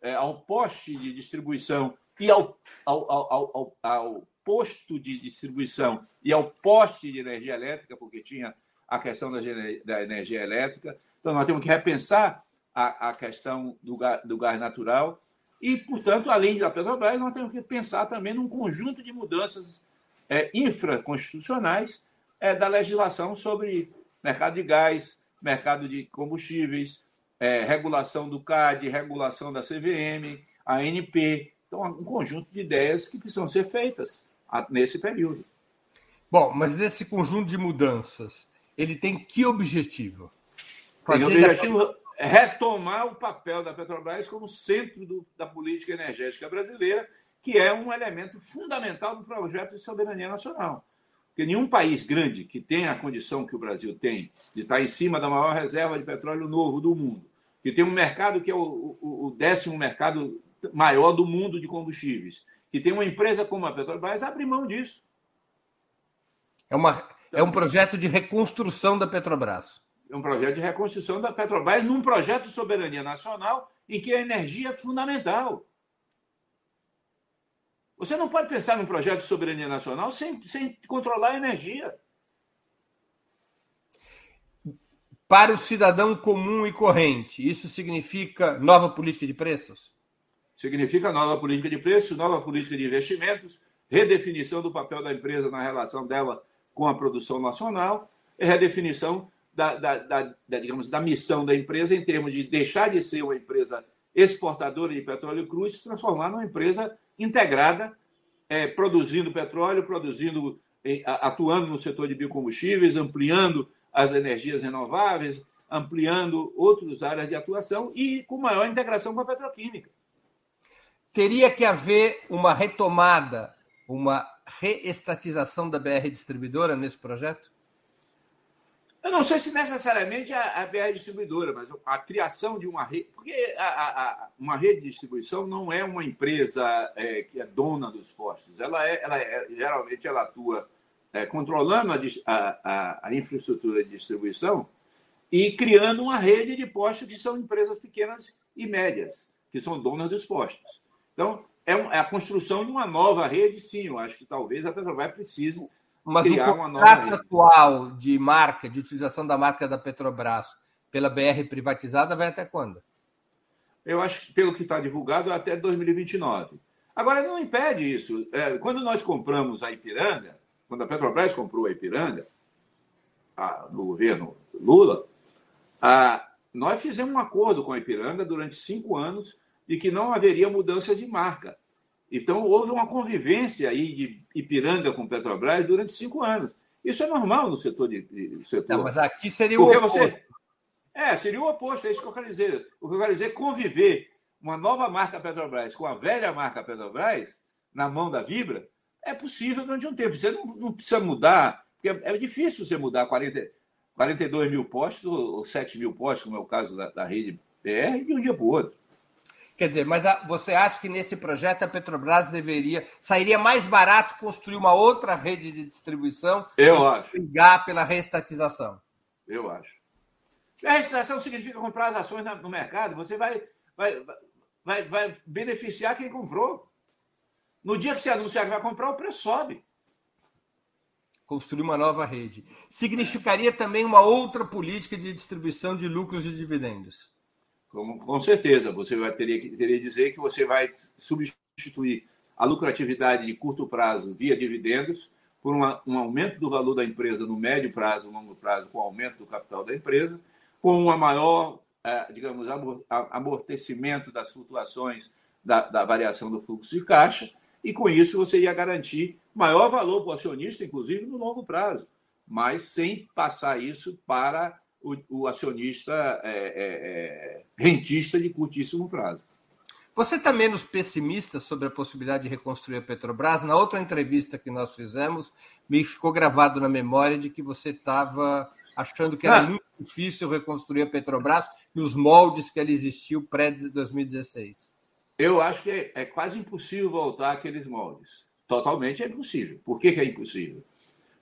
é, ao poste de distribuição e ao, ao, ao, ao, posto de distribuição e ao poste de energia elétrica, porque tinha a questão da, da energia elétrica. Então, nós temos que repensar a, a questão do, do gás natural e, portanto, além da Petrobras, nós temos que pensar também num conjunto de mudanças é, infraconstitucionais é, da legislação sobre mercado de gás, mercado de combustíveis, é, regulação do CAD, regulação da CVM, ANP. Então, um conjunto de ideias que precisam ser feitas nesse período. Bom, mas esse conjunto de mudanças, ele tem que objetivo? Tem o objetivo retomar o papel da Petrobras como centro do, da política energética brasileira, que é um elemento fundamental do projeto de soberania nacional. Porque nenhum país grande que tenha a condição que o Brasil tem de estar em cima da maior reserva de petróleo novo do mundo, que tem um mercado que é o, o, o décimo mercado maior do mundo de combustíveis, que tem uma empresa como a Petrobras, abre mão disso. É, uma, é um projeto de reconstrução da Petrobras um projeto de reconstrução da Petrobras num projeto de soberania nacional em que a energia é fundamental. Você não pode pensar num projeto de soberania nacional sem, sem controlar a energia. Para o cidadão comum e corrente, isso significa nova política de preços? Significa nova política de preços, nova política de investimentos, redefinição do papel da empresa na relação dela com a produção nacional e redefinição da, da, da, da, digamos, da missão da empresa em termos de deixar de ser uma empresa exportadora de petróleo cru e se transformar numa empresa integrada, é, produzindo petróleo, produzindo, atuando no setor de biocombustíveis, ampliando as energias renováveis, ampliando outras áreas de atuação e com maior integração com a petroquímica. Teria que haver uma retomada, uma reestatização da BR distribuidora nesse projeto? Eu não sei se necessariamente a, a BR distribuidora, mas a criação de uma rede. Porque a, a, uma rede de distribuição não é uma empresa é, que é dona dos postos. Ela, é, ela é, geralmente ela atua é, controlando a, infraestrutura de distribuição e criando uma rede de postos que são empresas pequenas e médias, que são donas dos postos. Então, é, um, é a construção de uma nova rede, sim. Eu acho que talvez a Petrobras precise mas criar o contrato atual de marca, de utilização da marca da Petrobras pela BR privatizada vai até quando? Eu acho que, pelo que está divulgado, até 2029. Agora, não impede isso. É, quando nós compramos a Ipiranga, quando a Petrobras comprou a Ipiranga, a, no governo Lula, a, nós fizemos um acordo com a Ipiranga durante cinco anos de que não haveria mudança de marca. Então, houve uma convivência aí de Ipiranga com Petrobras durante cinco anos. Isso é normal no setor de. de setor. Não, mas aqui seria o oposto. Você... É, seria o oposto, é isso que eu quero dizer. O que eu quero dizer é conviver uma nova marca Petrobras com a velha marca Petrobras na mão da Vibra é possível durante um tempo. Você não, não precisa mudar, porque é, é difícil você mudar 40, 42 mil postos ou 7 mil postos, como é o caso da, da rede PR, de um dia para o outro. Quer dizer, mas a, você acha que nesse projeto a Petrobras deveria. Sairia mais barato construir uma outra rede de distribuição? Eu acho. Brigar pela reestatização? Eu acho. A reestatização significa comprar as ações no mercado, você vai, vai, vai, vai beneficiar quem comprou. No dia que você anunciar que vai comprar, o preço sobe. Construir uma nova rede. Significaria também uma outra política de distribuição de lucros e dividendos. Com, com certeza, você vai teria que teria dizer que você vai substituir a lucratividade de curto prazo via dividendos por uma, um aumento do valor da empresa no médio prazo, longo prazo, com aumento do capital da empresa, com uma maior, eh, digamos, amortecimento das flutuações da, da variação do fluxo de caixa, e com isso você ia garantir maior valor para o acionista, inclusive no longo prazo, mas sem passar isso para o, o acionista é, é, é, rentista de curtíssimo prazo. Você está menos pessimista sobre a possibilidade de reconstruir a Petrobras? Na outra entrevista que nós fizemos, me ficou gravado na memória de que você estava achando que era ah. muito difícil reconstruir a Petrobras nos moldes que ela existiu pré-2016. Eu acho que é, é, quase impossível voltar àqueles moldes. Totalmente é impossível. Por que, que é impossível?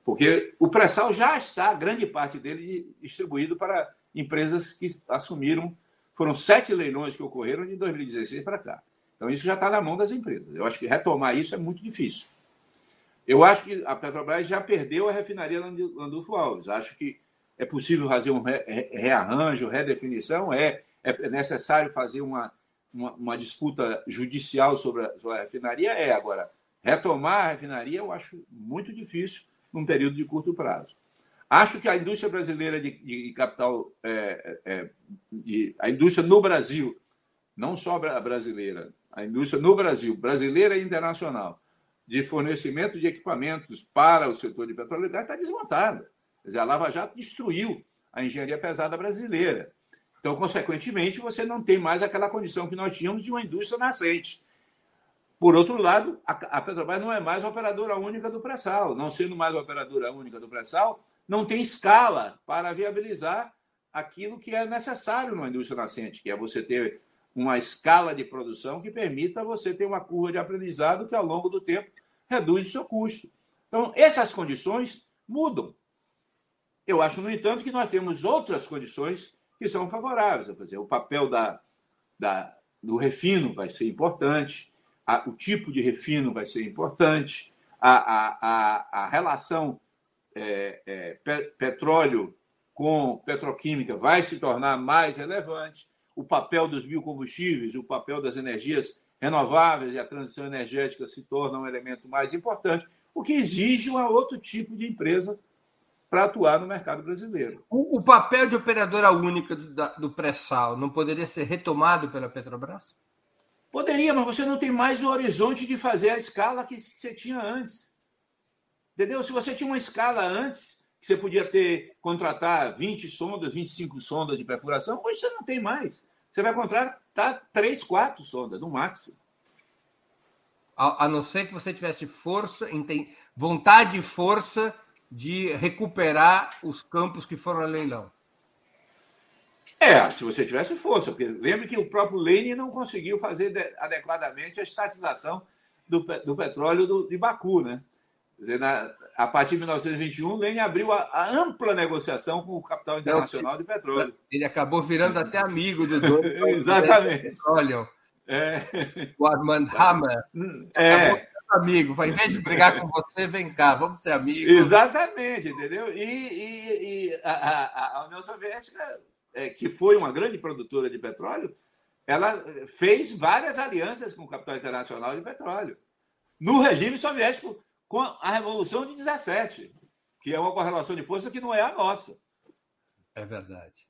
Porque o pré-sal já está, grande parte dele, distribuído para empresas que assumiram. Foram sete leilões que ocorreram de 2016 para cá. Então, isso já está na mão das empresas. Eu acho que retomar isso é muito difícil. Eu acho que a Petrobras já perdeu a refinaria Landulfo Alves. Acho que é possível fazer um rearranjo, redefinição, é, é necessário fazer uma, uma, uma disputa judicial sobre a, sobre a refinaria? É. Agora, retomar a refinaria eu acho muito difícil num período de curto prazo. Acho que a indústria brasileira de, de capital, é, é, de, a indústria no Brasil, não só a brasileira, a indústria no Brasil, brasileira e internacional, de fornecimento de equipamentos para o setor de petróleo está desmontada. Quer dizer, a Lava Jato destruiu a engenharia pesada brasileira. Então, consequentemente, você não tem mais aquela condição que nós tínhamos de uma indústria nascente. Por outro lado, a Petrobras não é mais operadora única do pré-sal. Não sendo mais operadora única do pré-sal, não tem escala para viabilizar aquilo que é necessário numa indústria nascente, que é você ter uma escala de produção que permita você ter uma curva de aprendizado que, ao longo do tempo, reduz o seu custo. Então, essas condições mudam. Eu acho, no entanto, que nós temos outras condições que são favoráveis. O papel da, da, do refino vai ser importante, a, o tipo de refino vai ser importante, a, a, a, relação é, é, pe, petróleo com petroquímica vai se tornar mais relevante, o papel dos biocombustíveis, o papel das energias renováveis e a transição energética se torna um elemento mais importante, o que exige um outro tipo de empresa para atuar no mercado brasileiro. O, o papel de operadora única do, do pré-sal não poderia ser retomado pela Petrobras? Poderia, mas você não tem mais o horizonte de fazer a escala que você tinha antes. Entendeu? Se você tinha uma escala antes, que você podia ter contratar 20 sondas, 25 sondas de perfuração, hoje você não tem mais. Você vai contratar 3, 4 sondas, no máximo. A, a não ser que você tivesse força, vontade e força de recuperar os campos que foram a leilão. É, se você tivesse força, porque lembre que o próprio Lênin não conseguiu fazer adequadamente a estatização do, do petróleo do, de Baku, né? Quer dizer, na, a partir de 1921, Lênin abriu a, a, ampla negociação com o capital internacional de petróleo. Ele acabou virando até amigo do dono. Exatamente. Olha, é. o Armand Hammer. É amigo. Em vez de brigar com você, vem cá, vamos ser amigos. Exatamente, entendeu? E, e, e a, a, a, União Soviética, é, que foi uma grande produtora de petróleo, ela fez várias alianças com o capital internacional de petróleo. No regime soviético, com a Revolução de 17, que é uma correlação de força que não é a nossa. É verdade.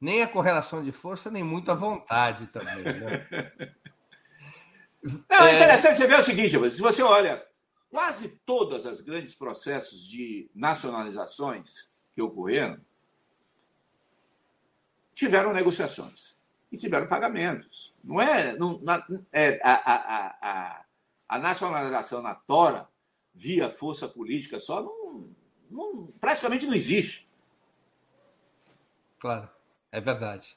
Nem a correlação de força, nem muita vontade também. Né? Não, é interessante você ver o seguinte, se você olha quase todos os grandes processos de nacionalizações que ocorreram tiveram negociações e tiveram pagamentos. Não é, não, é a, a, a, a, nacionalização na tora via força política só não, não, praticamente não existe. Claro, é verdade.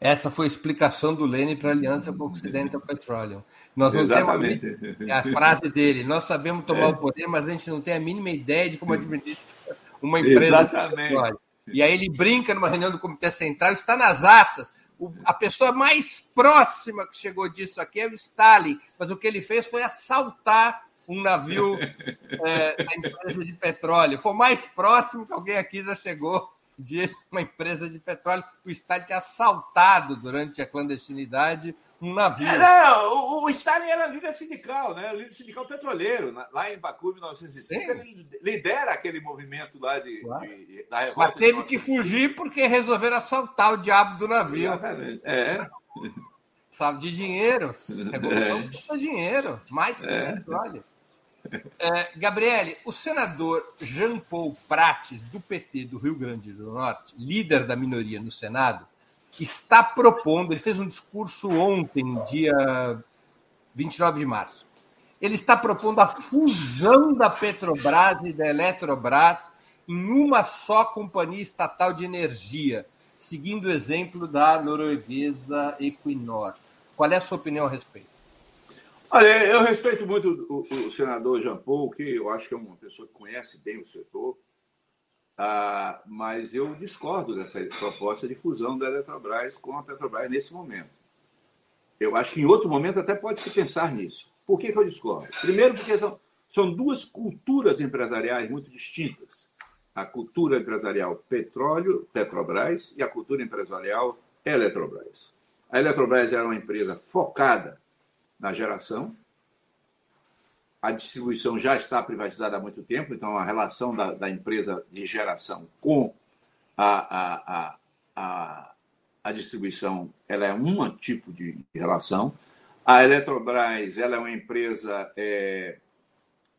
Essa foi a explicação do Lênin para a aliança com o Occidental Petroleum. Nós não Exatamente. temos a, a frase dele: nós sabemos tomar é. o poder, mas a gente não tem a mínima ideia de como administrar uma empresa. Exatamente. E aí ele brinca numa reunião do Comitê Central, está nas atas. O, a pessoa mais próxima que chegou disso aqui é o Stalin, mas o que ele fez foi assaltar um navio é, da empresa de petróleo. Foi o mais próximo que alguém aqui já chegou de uma empresa de petróleo. O Estado tinha assaltado durante a clandestinidade um navio. É, não, o, o Stalin era líder sindical, né? líder sindical petroleiro. Lá em Baku, em 1905, ele lidera aquele movimento lá de, claro. de, da revolta. Mas teve que fugir porque resolveram assaltar o diabo do navio. Exatamente. É. Sabe de dinheiro. Revolução é. custa dinheiro. Mais que é. petróleo. É, Gabriele, o senador Jean Paul Prates, do PT do Rio Grande do Norte, líder da minoria no Senado, está propondo, ele fez um discurso ontem, dia 29 de março, ele está propondo a fusão da Petrobras e da Eletrobras em uma só companhia estatal de energia, seguindo o exemplo da norueguesa Equinor. Qual é a sua opinião a respeito? Olha, eu respeito muito o, o senador Jean Paul, que eu acho que é uma pessoa que conhece bem o setor, ah, mas eu discordo dessa proposta de fusão da Eletrobras com a Petrobras nesse momento. Eu acho que em outro momento até pode se pensar nisso. Por que, que eu discordo? Primeiro, porque são, são duas culturas empresariais muito distintas. A cultura empresarial petróleo, Petrobras, e a cultura empresarial Eletrobras. A Eletrobras era uma empresa focada na geração. A distribuição já está privatizada há muito tempo, então a relação da, da empresa de geração com a, a, a, a, distribuição ela é um tipo de relação. A Eletrobras ela é uma empresa é,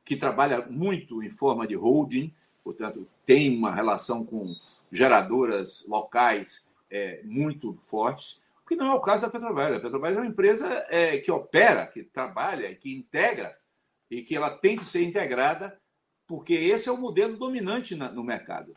que trabalha muito em forma de holding, portanto, tem uma relação com geradoras locais é, muito fortes que não é o caso da Petrobras. A Petrobras é uma empresa é, que opera, que trabalha, que integra e que ela tem que ser integrada, porque esse é o modelo dominante na, no mercado.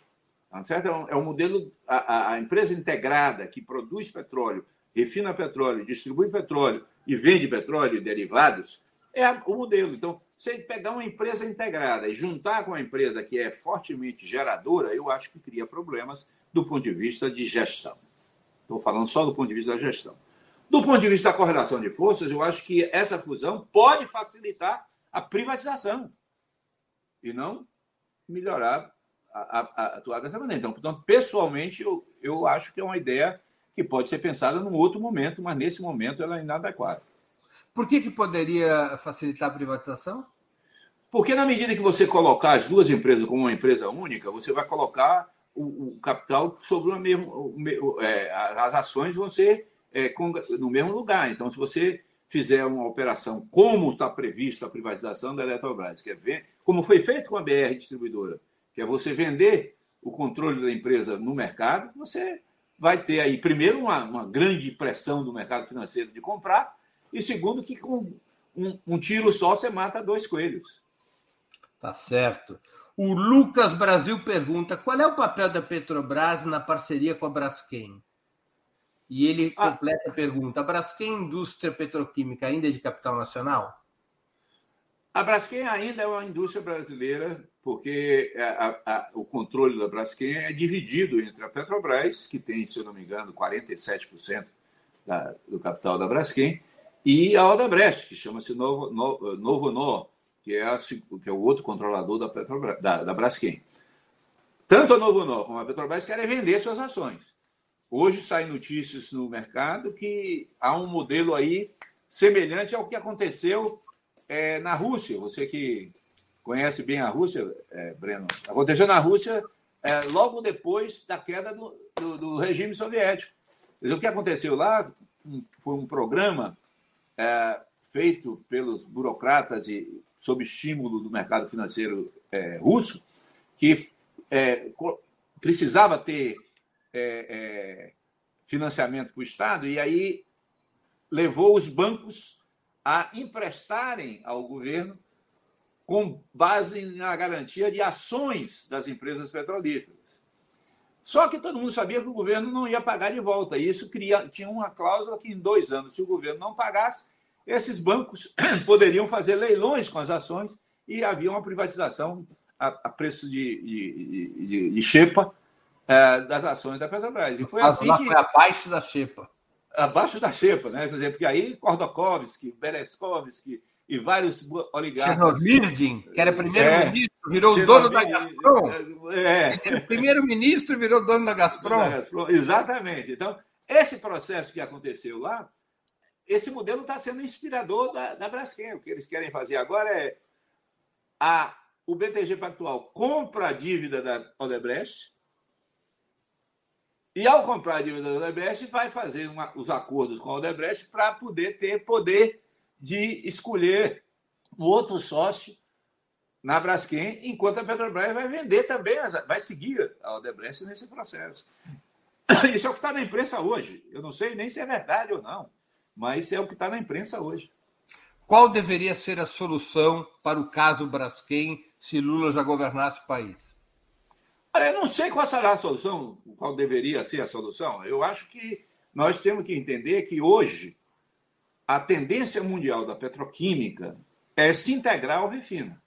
Tá certo? É um, é modelo, a, a, empresa integrada que produz petróleo, refina petróleo, distribui petróleo e vende petróleo e derivados, é o modelo. Então, se pegar uma empresa integrada e juntar com uma empresa que é fortemente geradora, eu acho que cria problemas do ponto de vista de gestão. Estou falando só do ponto de vista da gestão. Do ponto de vista da correlação de forças, eu acho que essa fusão pode facilitar a privatização e não melhorar a, a, a atuar dessa maneira. Então, portanto, pessoalmente, eu, eu acho que é uma ideia que pode ser pensada num outro momento, mas nesse momento ela é inadequada. Por que, que poderia facilitar a privatização? Porque na medida que você colocar as duas empresas como uma empresa única, você vai colocar o, o capital sobre o mesmo. O, é, as ações vão ser é, no mesmo lugar. Então, se você fizer uma operação como está previsto a privatização da Eletrobras, que é como foi feito com a BR Distribuidora, que é você vender o controle da empresa no mercado, você vai ter aí, primeiro, uma, uma grande pressão do mercado financeiro de comprar, e segundo, que com um, um tiro só você mata dois coelhos. Tá certo. O Lucas Brasil pergunta: qual é o papel da Petrobras na parceria com a Braskem? E ele ah. completa a pergunta: a Braskem Indústria Petroquímica ainda é de capital nacional? A Braskem ainda é uma indústria brasileira, porque a, a, o controle da Braskem é dividido entre a Petrobras, que tem, se eu não me engano, 47% da, do capital da Braskem, e a Odebrecht, que chama-se Novo, Novo, Novo Nor, que é, a, que é o outro controlador da, Petrobras, da, da Braskem. Tanto a Novo Nor como a Petrobras querem vender suas ações. Hoje saem notícias no mercado que há um modelo aí semelhante ao que aconteceu é, na Rússia. Você que conhece bem a Rússia, é, Breno, aconteceu na Rússia é, logo depois da queda do, do, do regime soviético. Dizer, o que aconteceu lá foi um programa é, feito pelos burocratas e sob estímulo do mercado financeiro é, russo, que é, precisava ter é, é financiamento para o Estado, e aí levou os bancos a emprestarem ao governo com base na garantia de ações das empresas petrolíferas. Só que todo mundo sabia que o governo não ia pagar de volta. E isso cria, tinha uma cláusula que, em dois anos, se o governo não pagasse, esses bancos poderiam fazer leilões com as ações e havia uma privatização a, a preço de, de, de, de xepa é, das ações da Petrobras. E foi assim que... Foi abaixo da xepa. Abaixo da xepa, né? Quer dizer, porque aí Kordokovsky, Bereskovsky e vários oligarcas... Chernobyl, que era primeiro-ministro, é, virou o dono da Gazprom. É. Primeiro-ministro virou dono da Gazprom. da Gazprom. Exatamente. Então, esse processo que aconteceu lá esse modelo está sendo inspirador da, da Braskem. O que eles querem fazer agora é a, o BTG Pactual compra a dívida da Odebrecht, E ao comprar a dívida da Odebrecht, vai fazer uma, os acordos com a Odebrecht para poder ter poder de escolher o outro sócio na Braskem, enquanto a Petrobras vai vender também, vai seguir a Odebrecht nesse processo. Isso é o que está na imprensa hoje. Eu não sei nem se é verdade ou não, mas é o que está na imprensa hoje. Qual deveria ser a solução para o caso Braskem se Lula já governasse o país? Olha, eu não sei qual será a solução, qual deveria ser a solução. Eu acho que nós temos que entender que hoje a tendência mundial da petroquímica é se integrar ao refino.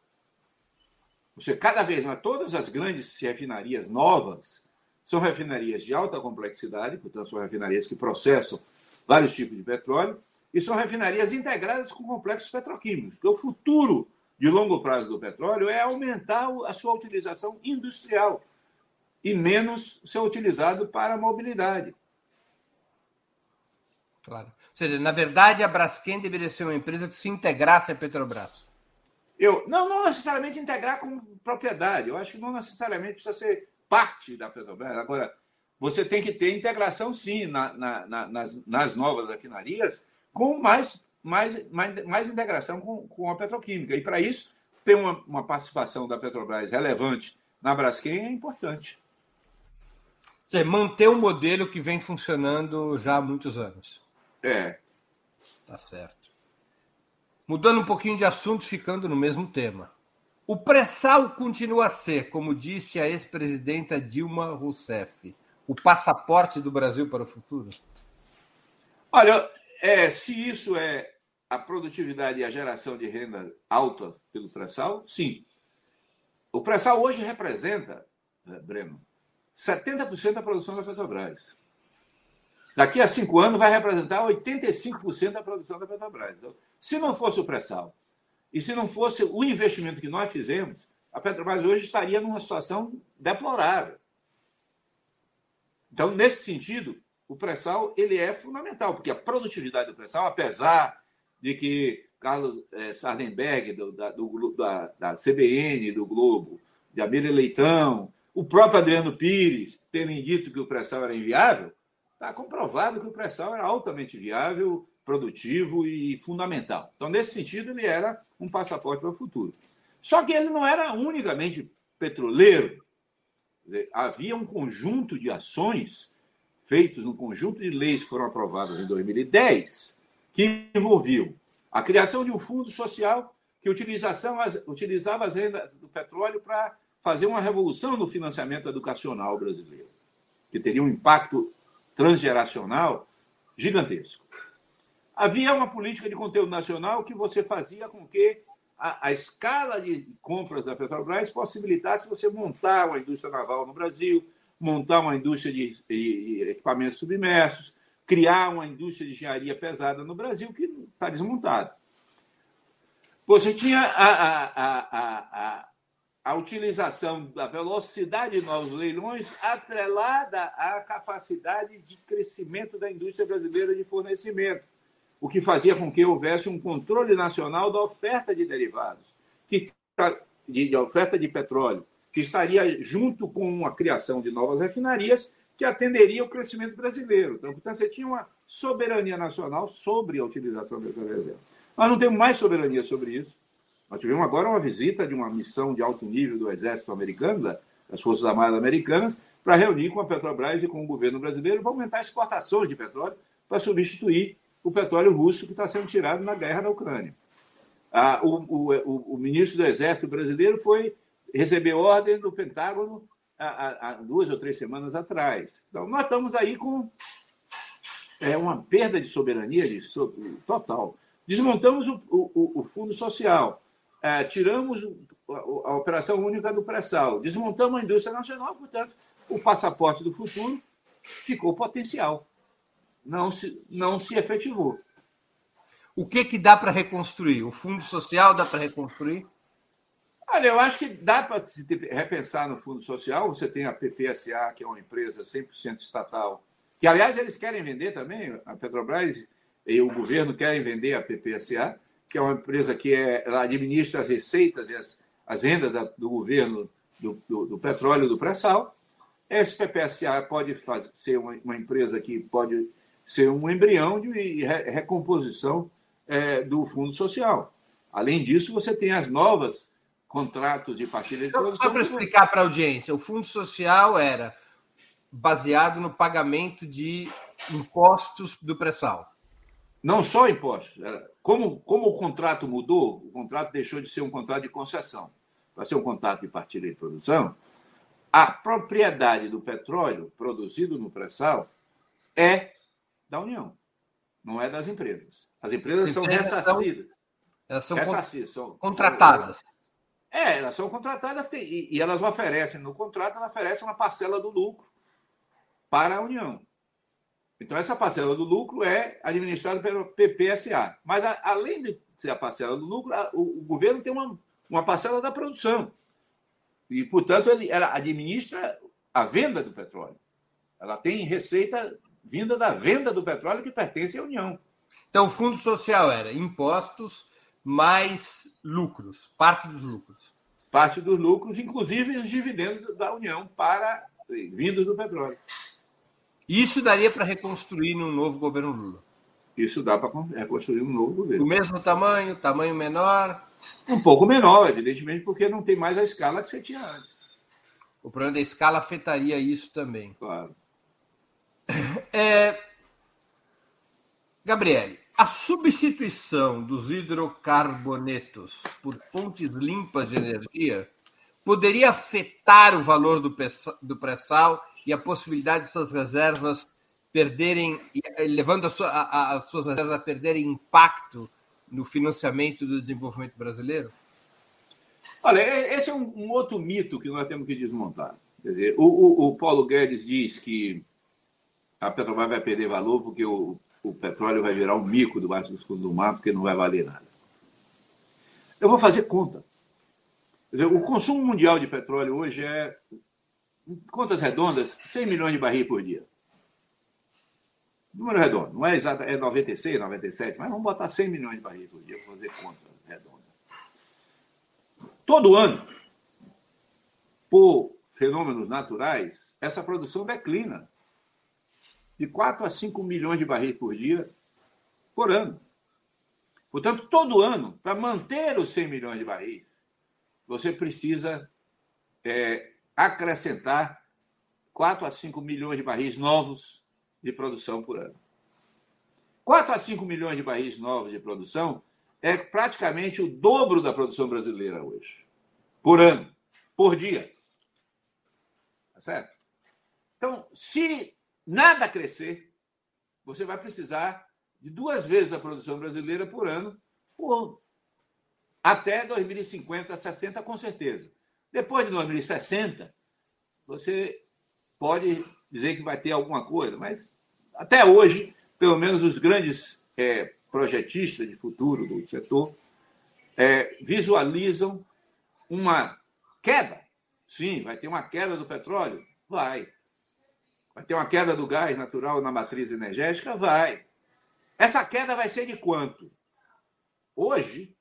Você, cada vez mais, todas as grandes refinarias novas são refinarias de alta complexidade, portanto, são refinarias que processam vários tipos de petróleo, e são refinarias integradas com complexos petroquímicos. Porque o futuro de longo prazo do petróleo é aumentar a sua utilização industrial e menos ser utilizado para a mobilidade. Claro. Ou seja, na verdade, a Braskem deveria ser uma empresa que se integrasse à Petrobras. Eu, não, não necessariamente integrar com propriedade. Eu acho que não necessariamente precisa ser parte da Petrobras. Agora, você tem que ter integração, sim, na, na, na, nas, nas novas refinarias, com mais, mais, mais, mais integração com, com a petroquímica. E, para isso, ter uma, uma participação da Petrobras relevante na Braskem é importante. Você manter um modelo que vem funcionando já há muitos anos. É. Tá certo. Mudando um pouquinho de assunto, ficando no mesmo tema. O pré-sal continua a ser, como disse a ex-presidenta Dilma Rousseff, o passaporte do Brasil para o futuro? Olha, é, se isso é a produtividade e a geração de renda alta pelo pré-sal, sim. O pré-sal hoje representa, né, Breno, 70% da produção da Petrobras. Daqui a cinco anos vai representar 85% da produção da Petrobras. Então, se não fosse o pré-sal e se não fosse o investimento que nós fizemos, a Petrobras hoje estaria numa situação deplorável. Então, nesse sentido, o pré-sal ele é fundamental, porque a produtividade do pré-sal, apesar de que Carlos é, Sardenberg, do, da, do, da, da CBN, do Globo, de Amília Leitão, o próprio Adriano Pires terem dito que o pré-sal era inviável, Está comprovado que o pré-sal era altamente viável, produtivo e fundamental. Então, nesse sentido, ele era um passaporte para o futuro. Só que ele não era unicamente petroleiro. Dizer, havia um conjunto de ações feitos no conjunto de leis que foram aprovadas em 2010 que envolviam a criação de um fundo social que utilização, utilizava as rendas do petróleo para fazer uma revolução no financiamento educacional brasileiro, que teria um impacto transgeracional gigantesco. Havia uma política de conteúdo nacional que você fazia com que a, a, escala de compras da Petrobras possibilitasse você montar uma indústria naval no Brasil, montar uma indústria de, de equipamentos submersos, criar uma indústria de engenharia pesada no Brasil que está desmontada. Você tinha a, a, a, utilização da velocidade de novos leilões atrelada à capacidade de crescimento da indústria brasileira de fornecimento, o que fazia com que houvesse um controle nacional da oferta de derivados, que, de oferta de petróleo, que estaria junto com a criação de novas refinarias que atenderia o crescimento brasileiro. Então, portanto, você tinha uma soberania nacional sobre a utilização dessa reserva. Nós não temos mais soberania sobre isso. Nós tivemos agora uma visita de uma missão de alto nível do Exército americano, das Forças Armadas Americanas, para reunir com a Petrobras e com o governo brasileiro para aumentar exportações de petróleo para substituir o petróleo russo que está sendo tirado na guerra na Ucrânia. Ah, o, o, o, ministro do Exército brasileiro foi receber ordem do Pentágono há, há duas ou três semanas atrás. Então, nós estamos aí com é, uma perda de soberania de, total. Desmontamos o, o Fundo Social é, tiramos a, a operação única do pré-sal, desmontamos a indústria nacional, portanto, o passaporte do futuro ficou potencial. Não se, não se efetivou. O que, que dá para reconstruir? O Fundo Social dá para reconstruir? Olha, eu acho que dá para se repensar no Fundo Social. Você tem a PPSA, que é uma empresa 100% estatal, que, aliás, eles querem vender também, a Petrobras e o governo querem vender a PPSA que é uma empresa que é, ela administra as receitas e as, as rendas da, do governo do, do, do petróleo do pré-sal. Esse PPSA pode fazer, ser uma, uma empresa que pode ser um embrião de recomposição é, do fundo social. Além disso, você tem as novas contratos de partilha de produção. Só para explicar para a audiência, o fundo social era baseado no pagamento de impostos do pré-sal. Não só impostos. Como, como o contrato mudou, o contrato deixou de ser um contrato de concessão para ser um contrato de partilha de produção, a propriedade do petróleo produzido no pré-sal é da União, não é das empresas. As empresas, são ressarcidas. Elas são, ressarcidas, são contratadas. É, elas são contratadas e, e elas oferecem, no contrato, elas oferecem uma parcela do lucro para a União. Então, essa parcela do lucro é administrada pelo PPSA. Mas, a, além de ser a parcela do lucro, a, o, o, governo tem uma, uma parcela da produção. E, portanto, ele, ela administra a venda do petróleo. Ela tem receita vinda da venda do petróleo que pertence à União. Então, o fundo social era impostos mais lucros, parte dos lucros. Parte dos lucros, inclusive os dividendos da União para vindos do petróleo. Isso daria para reconstruir num novo governo Lula. Isso dá para reconstruir um novo governo. Do mesmo tamanho, tamanho menor? Um pouco menor, evidentemente, porque não tem mais a escala que você tinha antes. O problema da escala afetaria isso também. Claro. É... Gabriele, a substituição dos hidrocarbonetos por fontes limpas de energia poderia afetar o valor do pré-sal e a possibilidade de suas reservas perderem, levando as suas reservas a perderem impacto no financiamento do desenvolvimento brasileiro? Olha, esse é um, um outro mito que nós temos que desmontar. Dizer, o, o, o Paulo Guedes diz que a Petrobras vai perder valor porque o, o petróleo vai virar um mico debaixo dos fundos do mar, porque não vai valer nada. Eu vou fazer conta. Dizer, o consumo mundial de petróleo hoje é, contas redondas, 100 milhões de barris por dia. Número redondo, não é exato, é 96, 97, mas vamos botar 100 milhões de barris por dia fazer conta redonda. Todo ano, por fenômenos naturais, essa produção declina de 4 a 5 milhões de barris por dia por ano. Portanto, todo ano, para manter os 100 milhões de barris, você precisa é, acrescentar 4 a 5 milhões de barris novos de produção por ano. 4 a 5 milhões de barris novos de produção é praticamente o dobro da produção brasileira hoje. Por ano, por dia. Tá certo? Então, se nada crescer, você vai precisar de duas vezes a produção brasileira por ano, por até 2050, 60 com certeza. Depois de 2060, você pode dizer que vai ter alguma coisa, mas até hoje, pelo menos os grandes é, projetistas de futuro do setor é, visualizam uma queda. Sim, vai ter uma queda do petróleo? Vai. Vai ter uma queda do gás natural na matriz energética? Vai. Essa queda vai ser de quanto? Hoje,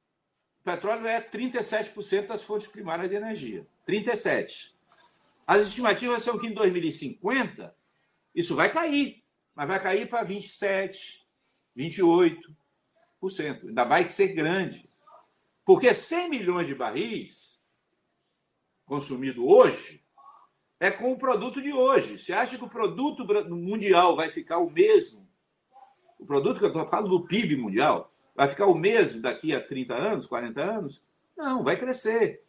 petróleo é 37% das fontes primárias de energia. 37%. As estimativas são que em 2050 isso vai cair mas vai cair para 27, 28%. Ainda vai ser grande. Porque 100 milhões de barris consumido hoje é com o produto de hoje. Você acha que o produto mundial vai ficar o mesmo? O produto que eu estou falando do PIB mundial vai ficar o mesmo daqui a 30 anos, 40 anos? Não, vai crescer.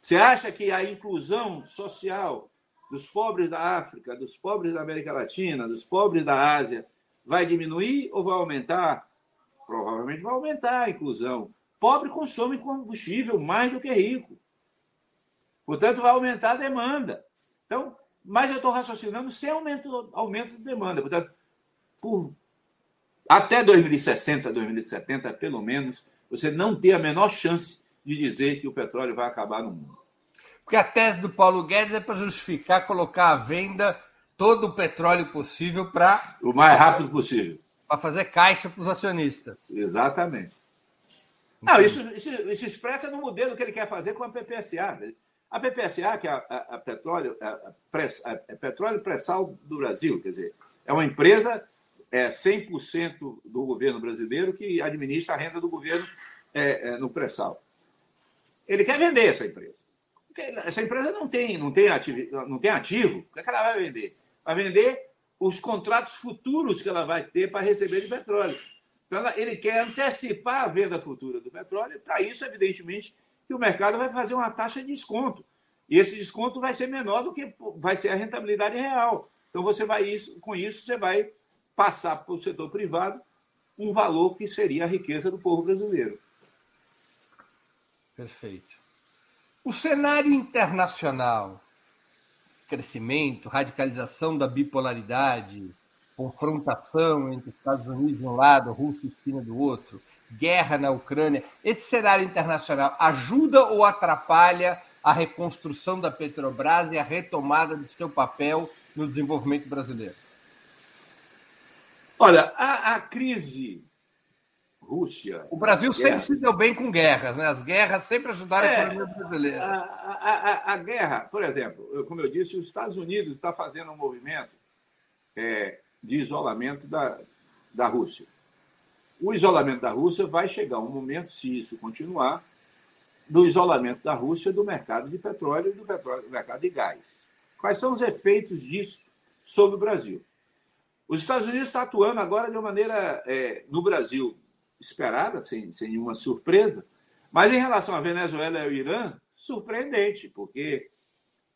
Você acha que a inclusão social dos pobres da África, dos pobres da América Latina, dos pobres da Ásia, vai diminuir ou vai aumentar? Provavelmente vai aumentar a inclusão. Pobre consome combustível mais do que rico. Portanto, vai aumentar a demanda. Então, mas eu estou raciocinando sem aumento, aumento de demanda. Portanto, por até 2060, 2070, pelo menos, você não tem a menor chance de dizer que o petróleo vai acabar no mundo. Porque a tese do Paulo Guedes é para justificar colocar à venda todo o petróleo possível para. O mais rápido possível. Para fazer caixa para os acionistas. Exatamente. Não, isso, isso, isso expressa no modelo que ele quer fazer com a PPSA. A PPSA, que é a, a, a petróleo, a, pré, a, petróleo pré-sal do Brasil, quer dizer, é uma empresa é, 100% do governo brasileiro que administra a renda do governo é, é, no pré-sal. Ele quer vender essa empresa. Essa empresa não tem, não tem, ativo, não tem ativo. O que, é que ela vai vender? Vai vender os contratos futuros que ela vai ter para receber de petróleo. Então, ele quer antecipar a venda futura do petróleo. Para isso, evidentemente, que o mercado vai fazer uma taxa de desconto. E esse desconto vai ser menor do que vai ser a rentabilidade real. Então, você vai isso, com isso, você vai passar para o setor privado um valor que seria a riqueza do povo brasileiro. Perfeito. O cenário internacional, crescimento, radicalização da bipolaridade, confrontação entre Estados Unidos de um lado, Rússia e China do outro, guerra na Ucrânia, esse cenário internacional ajuda ou atrapalha a reconstrução da Petrobras e a retomada do seu papel no desenvolvimento brasileiro? Olha, a, a crise Rússia. O Brasil sempre se deu bem com guerras, né? As guerras sempre ajudaram é, a economia brasileira. A, a, a, a, guerra, por exemplo, como eu disse, os Estados Unidos está fazendo um movimento é, de isolamento da, da Rússia. O isolamento da Rússia vai chegar um momento, se isso continuar, do isolamento da Rússia do mercado de petróleo e do, petróleo, do mercado de gás. Quais são os efeitos disso sobre o Brasil? Os Estados Unidos estão atuando agora de uma maneira, é, no Brasil, esperada, sem, sem nenhuma surpresa, mas em relação à Venezuela e ao Irã, surpreendente, porque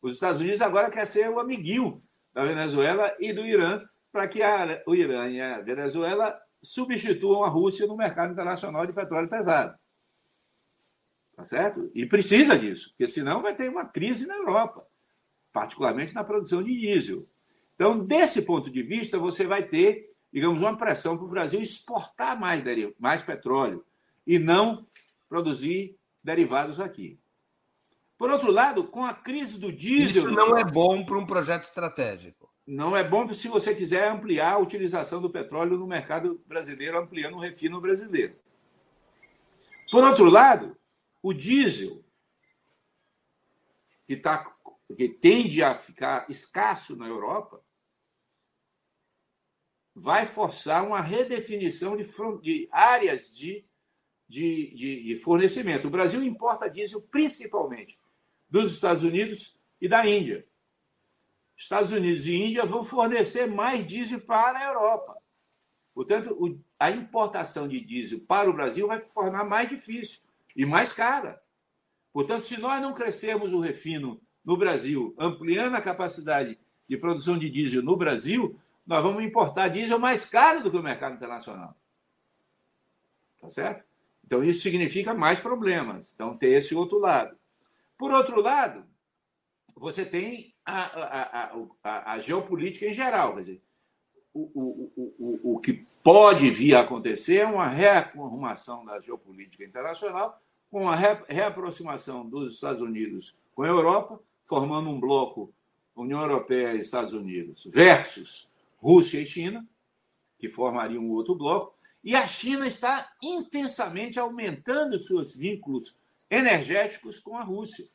os Estados Unidos agora quer ser o amiguinho da Venezuela e do Irã para que a, o Irã e a Venezuela substituam a Rússia no mercado internacional de petróleo pesado. Tá certo? E precisa disso, porque senão vai ter uma crise na Europa, particularmente na produção de diesel. Então, desse ponto de vista, você vai ter, digamos, uma pressão para o Brasil exportar mais, mais petróleo e não produzir derivados aqui. Por outro lado, com a crise do diesel. Isso não é bom para um projeto estratégico. Não é bom se você quiser ampliar a utilização do petróleo no mercado brasileiro, ampliando o refino brasileiro. Por outro lado, o diesel, que, tá, que tende a ficar escasso na Europa, vai forçar uma redefinição de, de áreas de, de, de, fornecimento. O Brasil importa diesel principalmente dos Estados Unidos e da Índia. Estados Unidos e Índia vão fornecer mais diesel para a Europa. Portanto, o, a importação de diesel para o Brasil vai tornar mais difícil e mais cara. Portanto, se nós não crescermos o refino no Brasil, ampliando a capacidade de produção de diesel no Brasil, nós vamos importar diesel mais caro do que o mercado internacional. Tá certo? Então, isso significa mais problemas. Então, tem esse outro lado. Por outro lado, você tem a, a, a, a, geopolítica em geral. Quer dizer, o, o, o, o que pode vir a acontecer é uma rearrumação da geopolítica internacional, com a reaproximação dos Estados Unidos com a Europa, formando um bloco União Europeia e Estados Unidos versus Rússia e China, que formariam um outro bloco, e a China está intensamente aumentando seus vínculos energéticos com a Rússia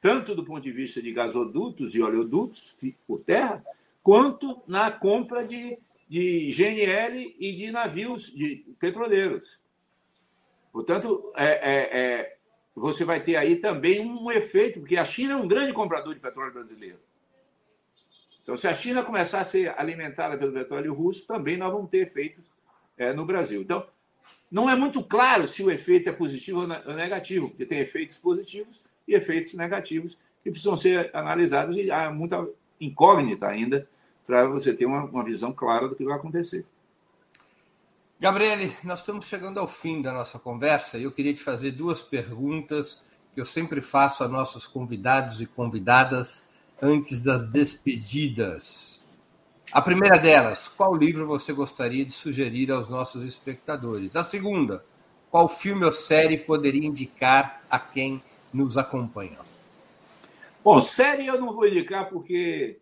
tanto do ponto de vista de gasodutos e oleodutos por terra, quanto na compra de, de GNL e de navios de petroleiros. Portanto, é, é, é, você vai ter aí também um efeito, porque a China é um grande comprador de petróleo brasileiro. Então, se a China começar a ser alimentada pelo petróleo russo, também nós vamos ter efeitos é, no Brasil. Então, não é muito claro se o efeito é positivo ou negativo, porque tem efeitos positivos e efeitos negativos que precisam ser analisados e há muita incógnita ainda para você ter uma, uma visão clara do que vai acontecer. Gabriele, nós estamos chegando ao fim da nossa conversa e eu queria te fazer duas perguntas que eu sempre faço a nossos convidados e convidadas antes das despedidas. A primeira delas, qual livro você gostaria de sugerir aos nossos espectadores? A segunda, qual filme ou série poderia indicar a quem nos acompanham? Bom, série eu não vou indicar porque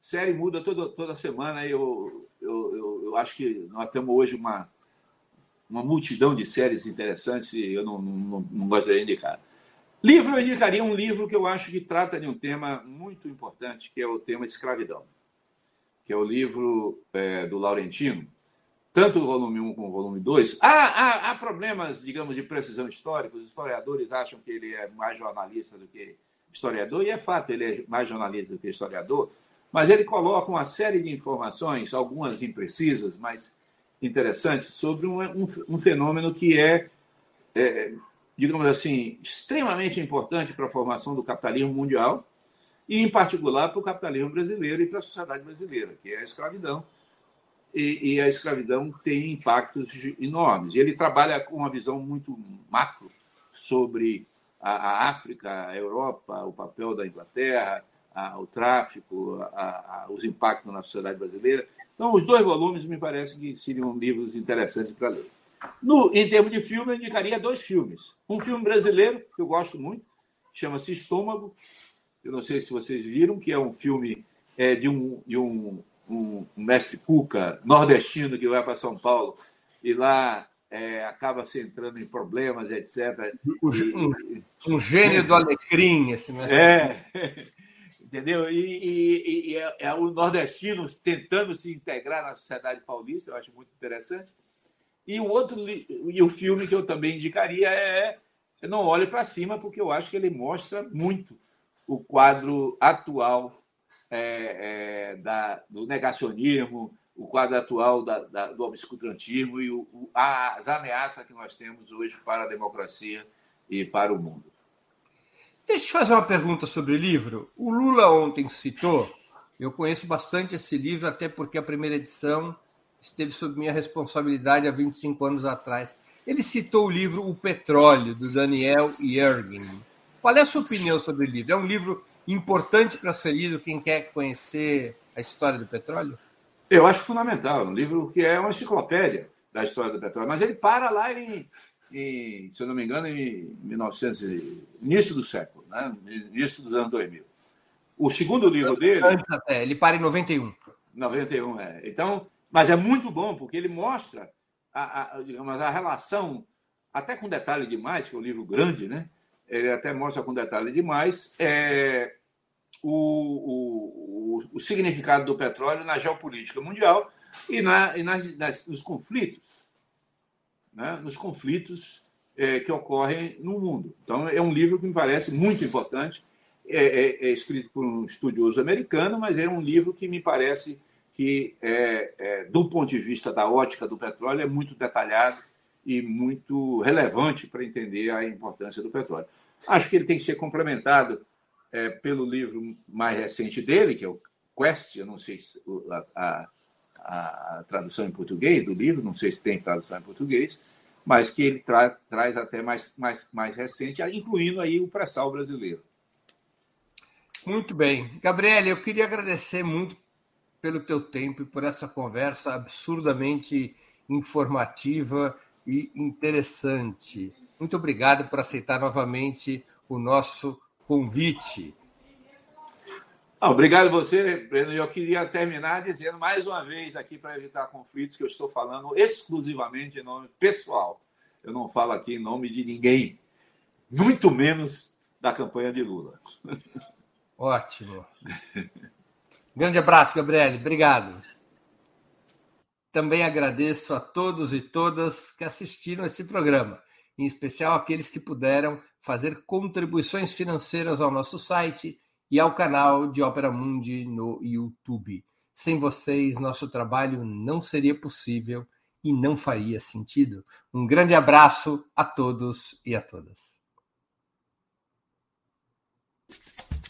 série muda toda, toda semana. Eu, eu, eu, eu acho que nós temos hoje uma, uma multidão de séries interessantes e eu não, não, não gostaria de indicar. Livro, eu indicaria um livro que eu acho que trata de um tema muito importante, que é o tema escravidão, que é o livro é, do Laurentino, tanto o volume 1 como o volume 2. Há, há, há, problemas, digamos, de precisão histórica, os historiadores acham que ele é mais jornalista do que historiador, e é fato, ele é mais jornalista do que historiador, mas ele coloca uma série de informações, algumas imprecisas, mas interessantes, sobre um, um, um fenômeno que é, é digamos assim, extremamente importante para a formação do capitalismo mundial e, em particular, para o capitalismo brasileiro e para a sociedade brasileira, que é a escravidão. E, e a escravidão tem impactos enormes. E ele trabalha com uma visão muito macro sobre a, a África, a Europa, o papel da Inglaterra, a, o tráfico, a, os impactos na sociedade brasileira. Então, os dois volumes me parecem que seriam livros interessantes para ler. No, em termos de filme, eu indicaria dois filmes. Um filme brasileiro, que eu gosto muito, chama-se Estômago. Eu não sei se vocês viram, que é um filme é, de, um, de um, um, mestre Cuca nordestino que vai para São Paulo e lá é, acaba se entrando em problemas, etc. Um, um gênio do alecrim, esse mestre. É, entendeu? E, e, e é, é o nordestino tentando se integrar na sociedade paulista, eu acho muito interessante. E o outro e o filme que eu também indicaria é Não Olhe para Cima, porque eu acho que ele mostra muito o quadro atual é, é, da, do negacionismo, o quadro atual da, da, do obscurantismo e o, o, as ameaças que nós temos hoje para a democracia e para o mundo. Deixa eu te fazer uma pergunta sobre o livro. O Lula ontem citou, eu conheço bastante esse livro, até porque a primeira edição esteve sob minha responsabilidade há 25 anos atrás. Ele citou o livro O Petróleo, do Daniel Yergin. Qual é a sua opinião sobre o livro? É um livro importante para ser lido quem quer conhecer a história do petróleo? Eu acho fundamental. Um livro que é uma enciclopédia da história do petróleo, mas ele para lá em, em se eu não me engano, em 1900, início do século, né? início dos anos 2000. O segundo livro dele. Antes até, ele para em 91. 91, é. Então, mas é muito bom, porque ele mostra a, a, digamos, a relação, até com detalhe demais, que é um livro grande, né? ele até mostra com detalhe demais, é, o, o, o significado do petróleo na geopolítica mundial e, na, e nas, nas, nos conflitos, né? nos conflitos é, que ocorrem no mundo. Então, é um livro que me parece muito importante. É, é, é escrito por um estudioso americano, mas é um livro que me parece que, é, é, do ponto de vista da ótica do petróleo, é muito detalhado e muito relevante para entender a importância do petróleo. Acho que ele tem que ser complementado é, pelo livro mais recente dele, que é o Quest, eu não sei se a, a, a, tradução em português do livro, não sei se tem tradução em português, mas que ele tra, traz até mais, mais, mais recente, incluindo aí o pré-sal brasileiro. Muito bem. Gabriele, eu queria agradecer muito pelo teu tempo e por essa conversa absurdamente informativa e interessante. Muito obrigado por aceitar novamente o nosso convite. Ah, obrigado você, Breno. Eu queria terminar dizendo mais uma vez aqui para evitar conflitos que eu estou falando exclusivamente em nome pessoal. Eu não falo aqui em nome de ninguém, muito menos da campanha de Lula. Ótimo. Grande abraço, Gabriele. Obrigado. Também agradeço a todos e todas que assistiram esse programa, em especial aqueles que puderam fazer contribuições financeiras ao nosso site e ao canal de Ópera Mundi no YouTube. Sem vocês, nosso trabalho não seria possível e não faria sentido. Um grande abraço a todos e a todas.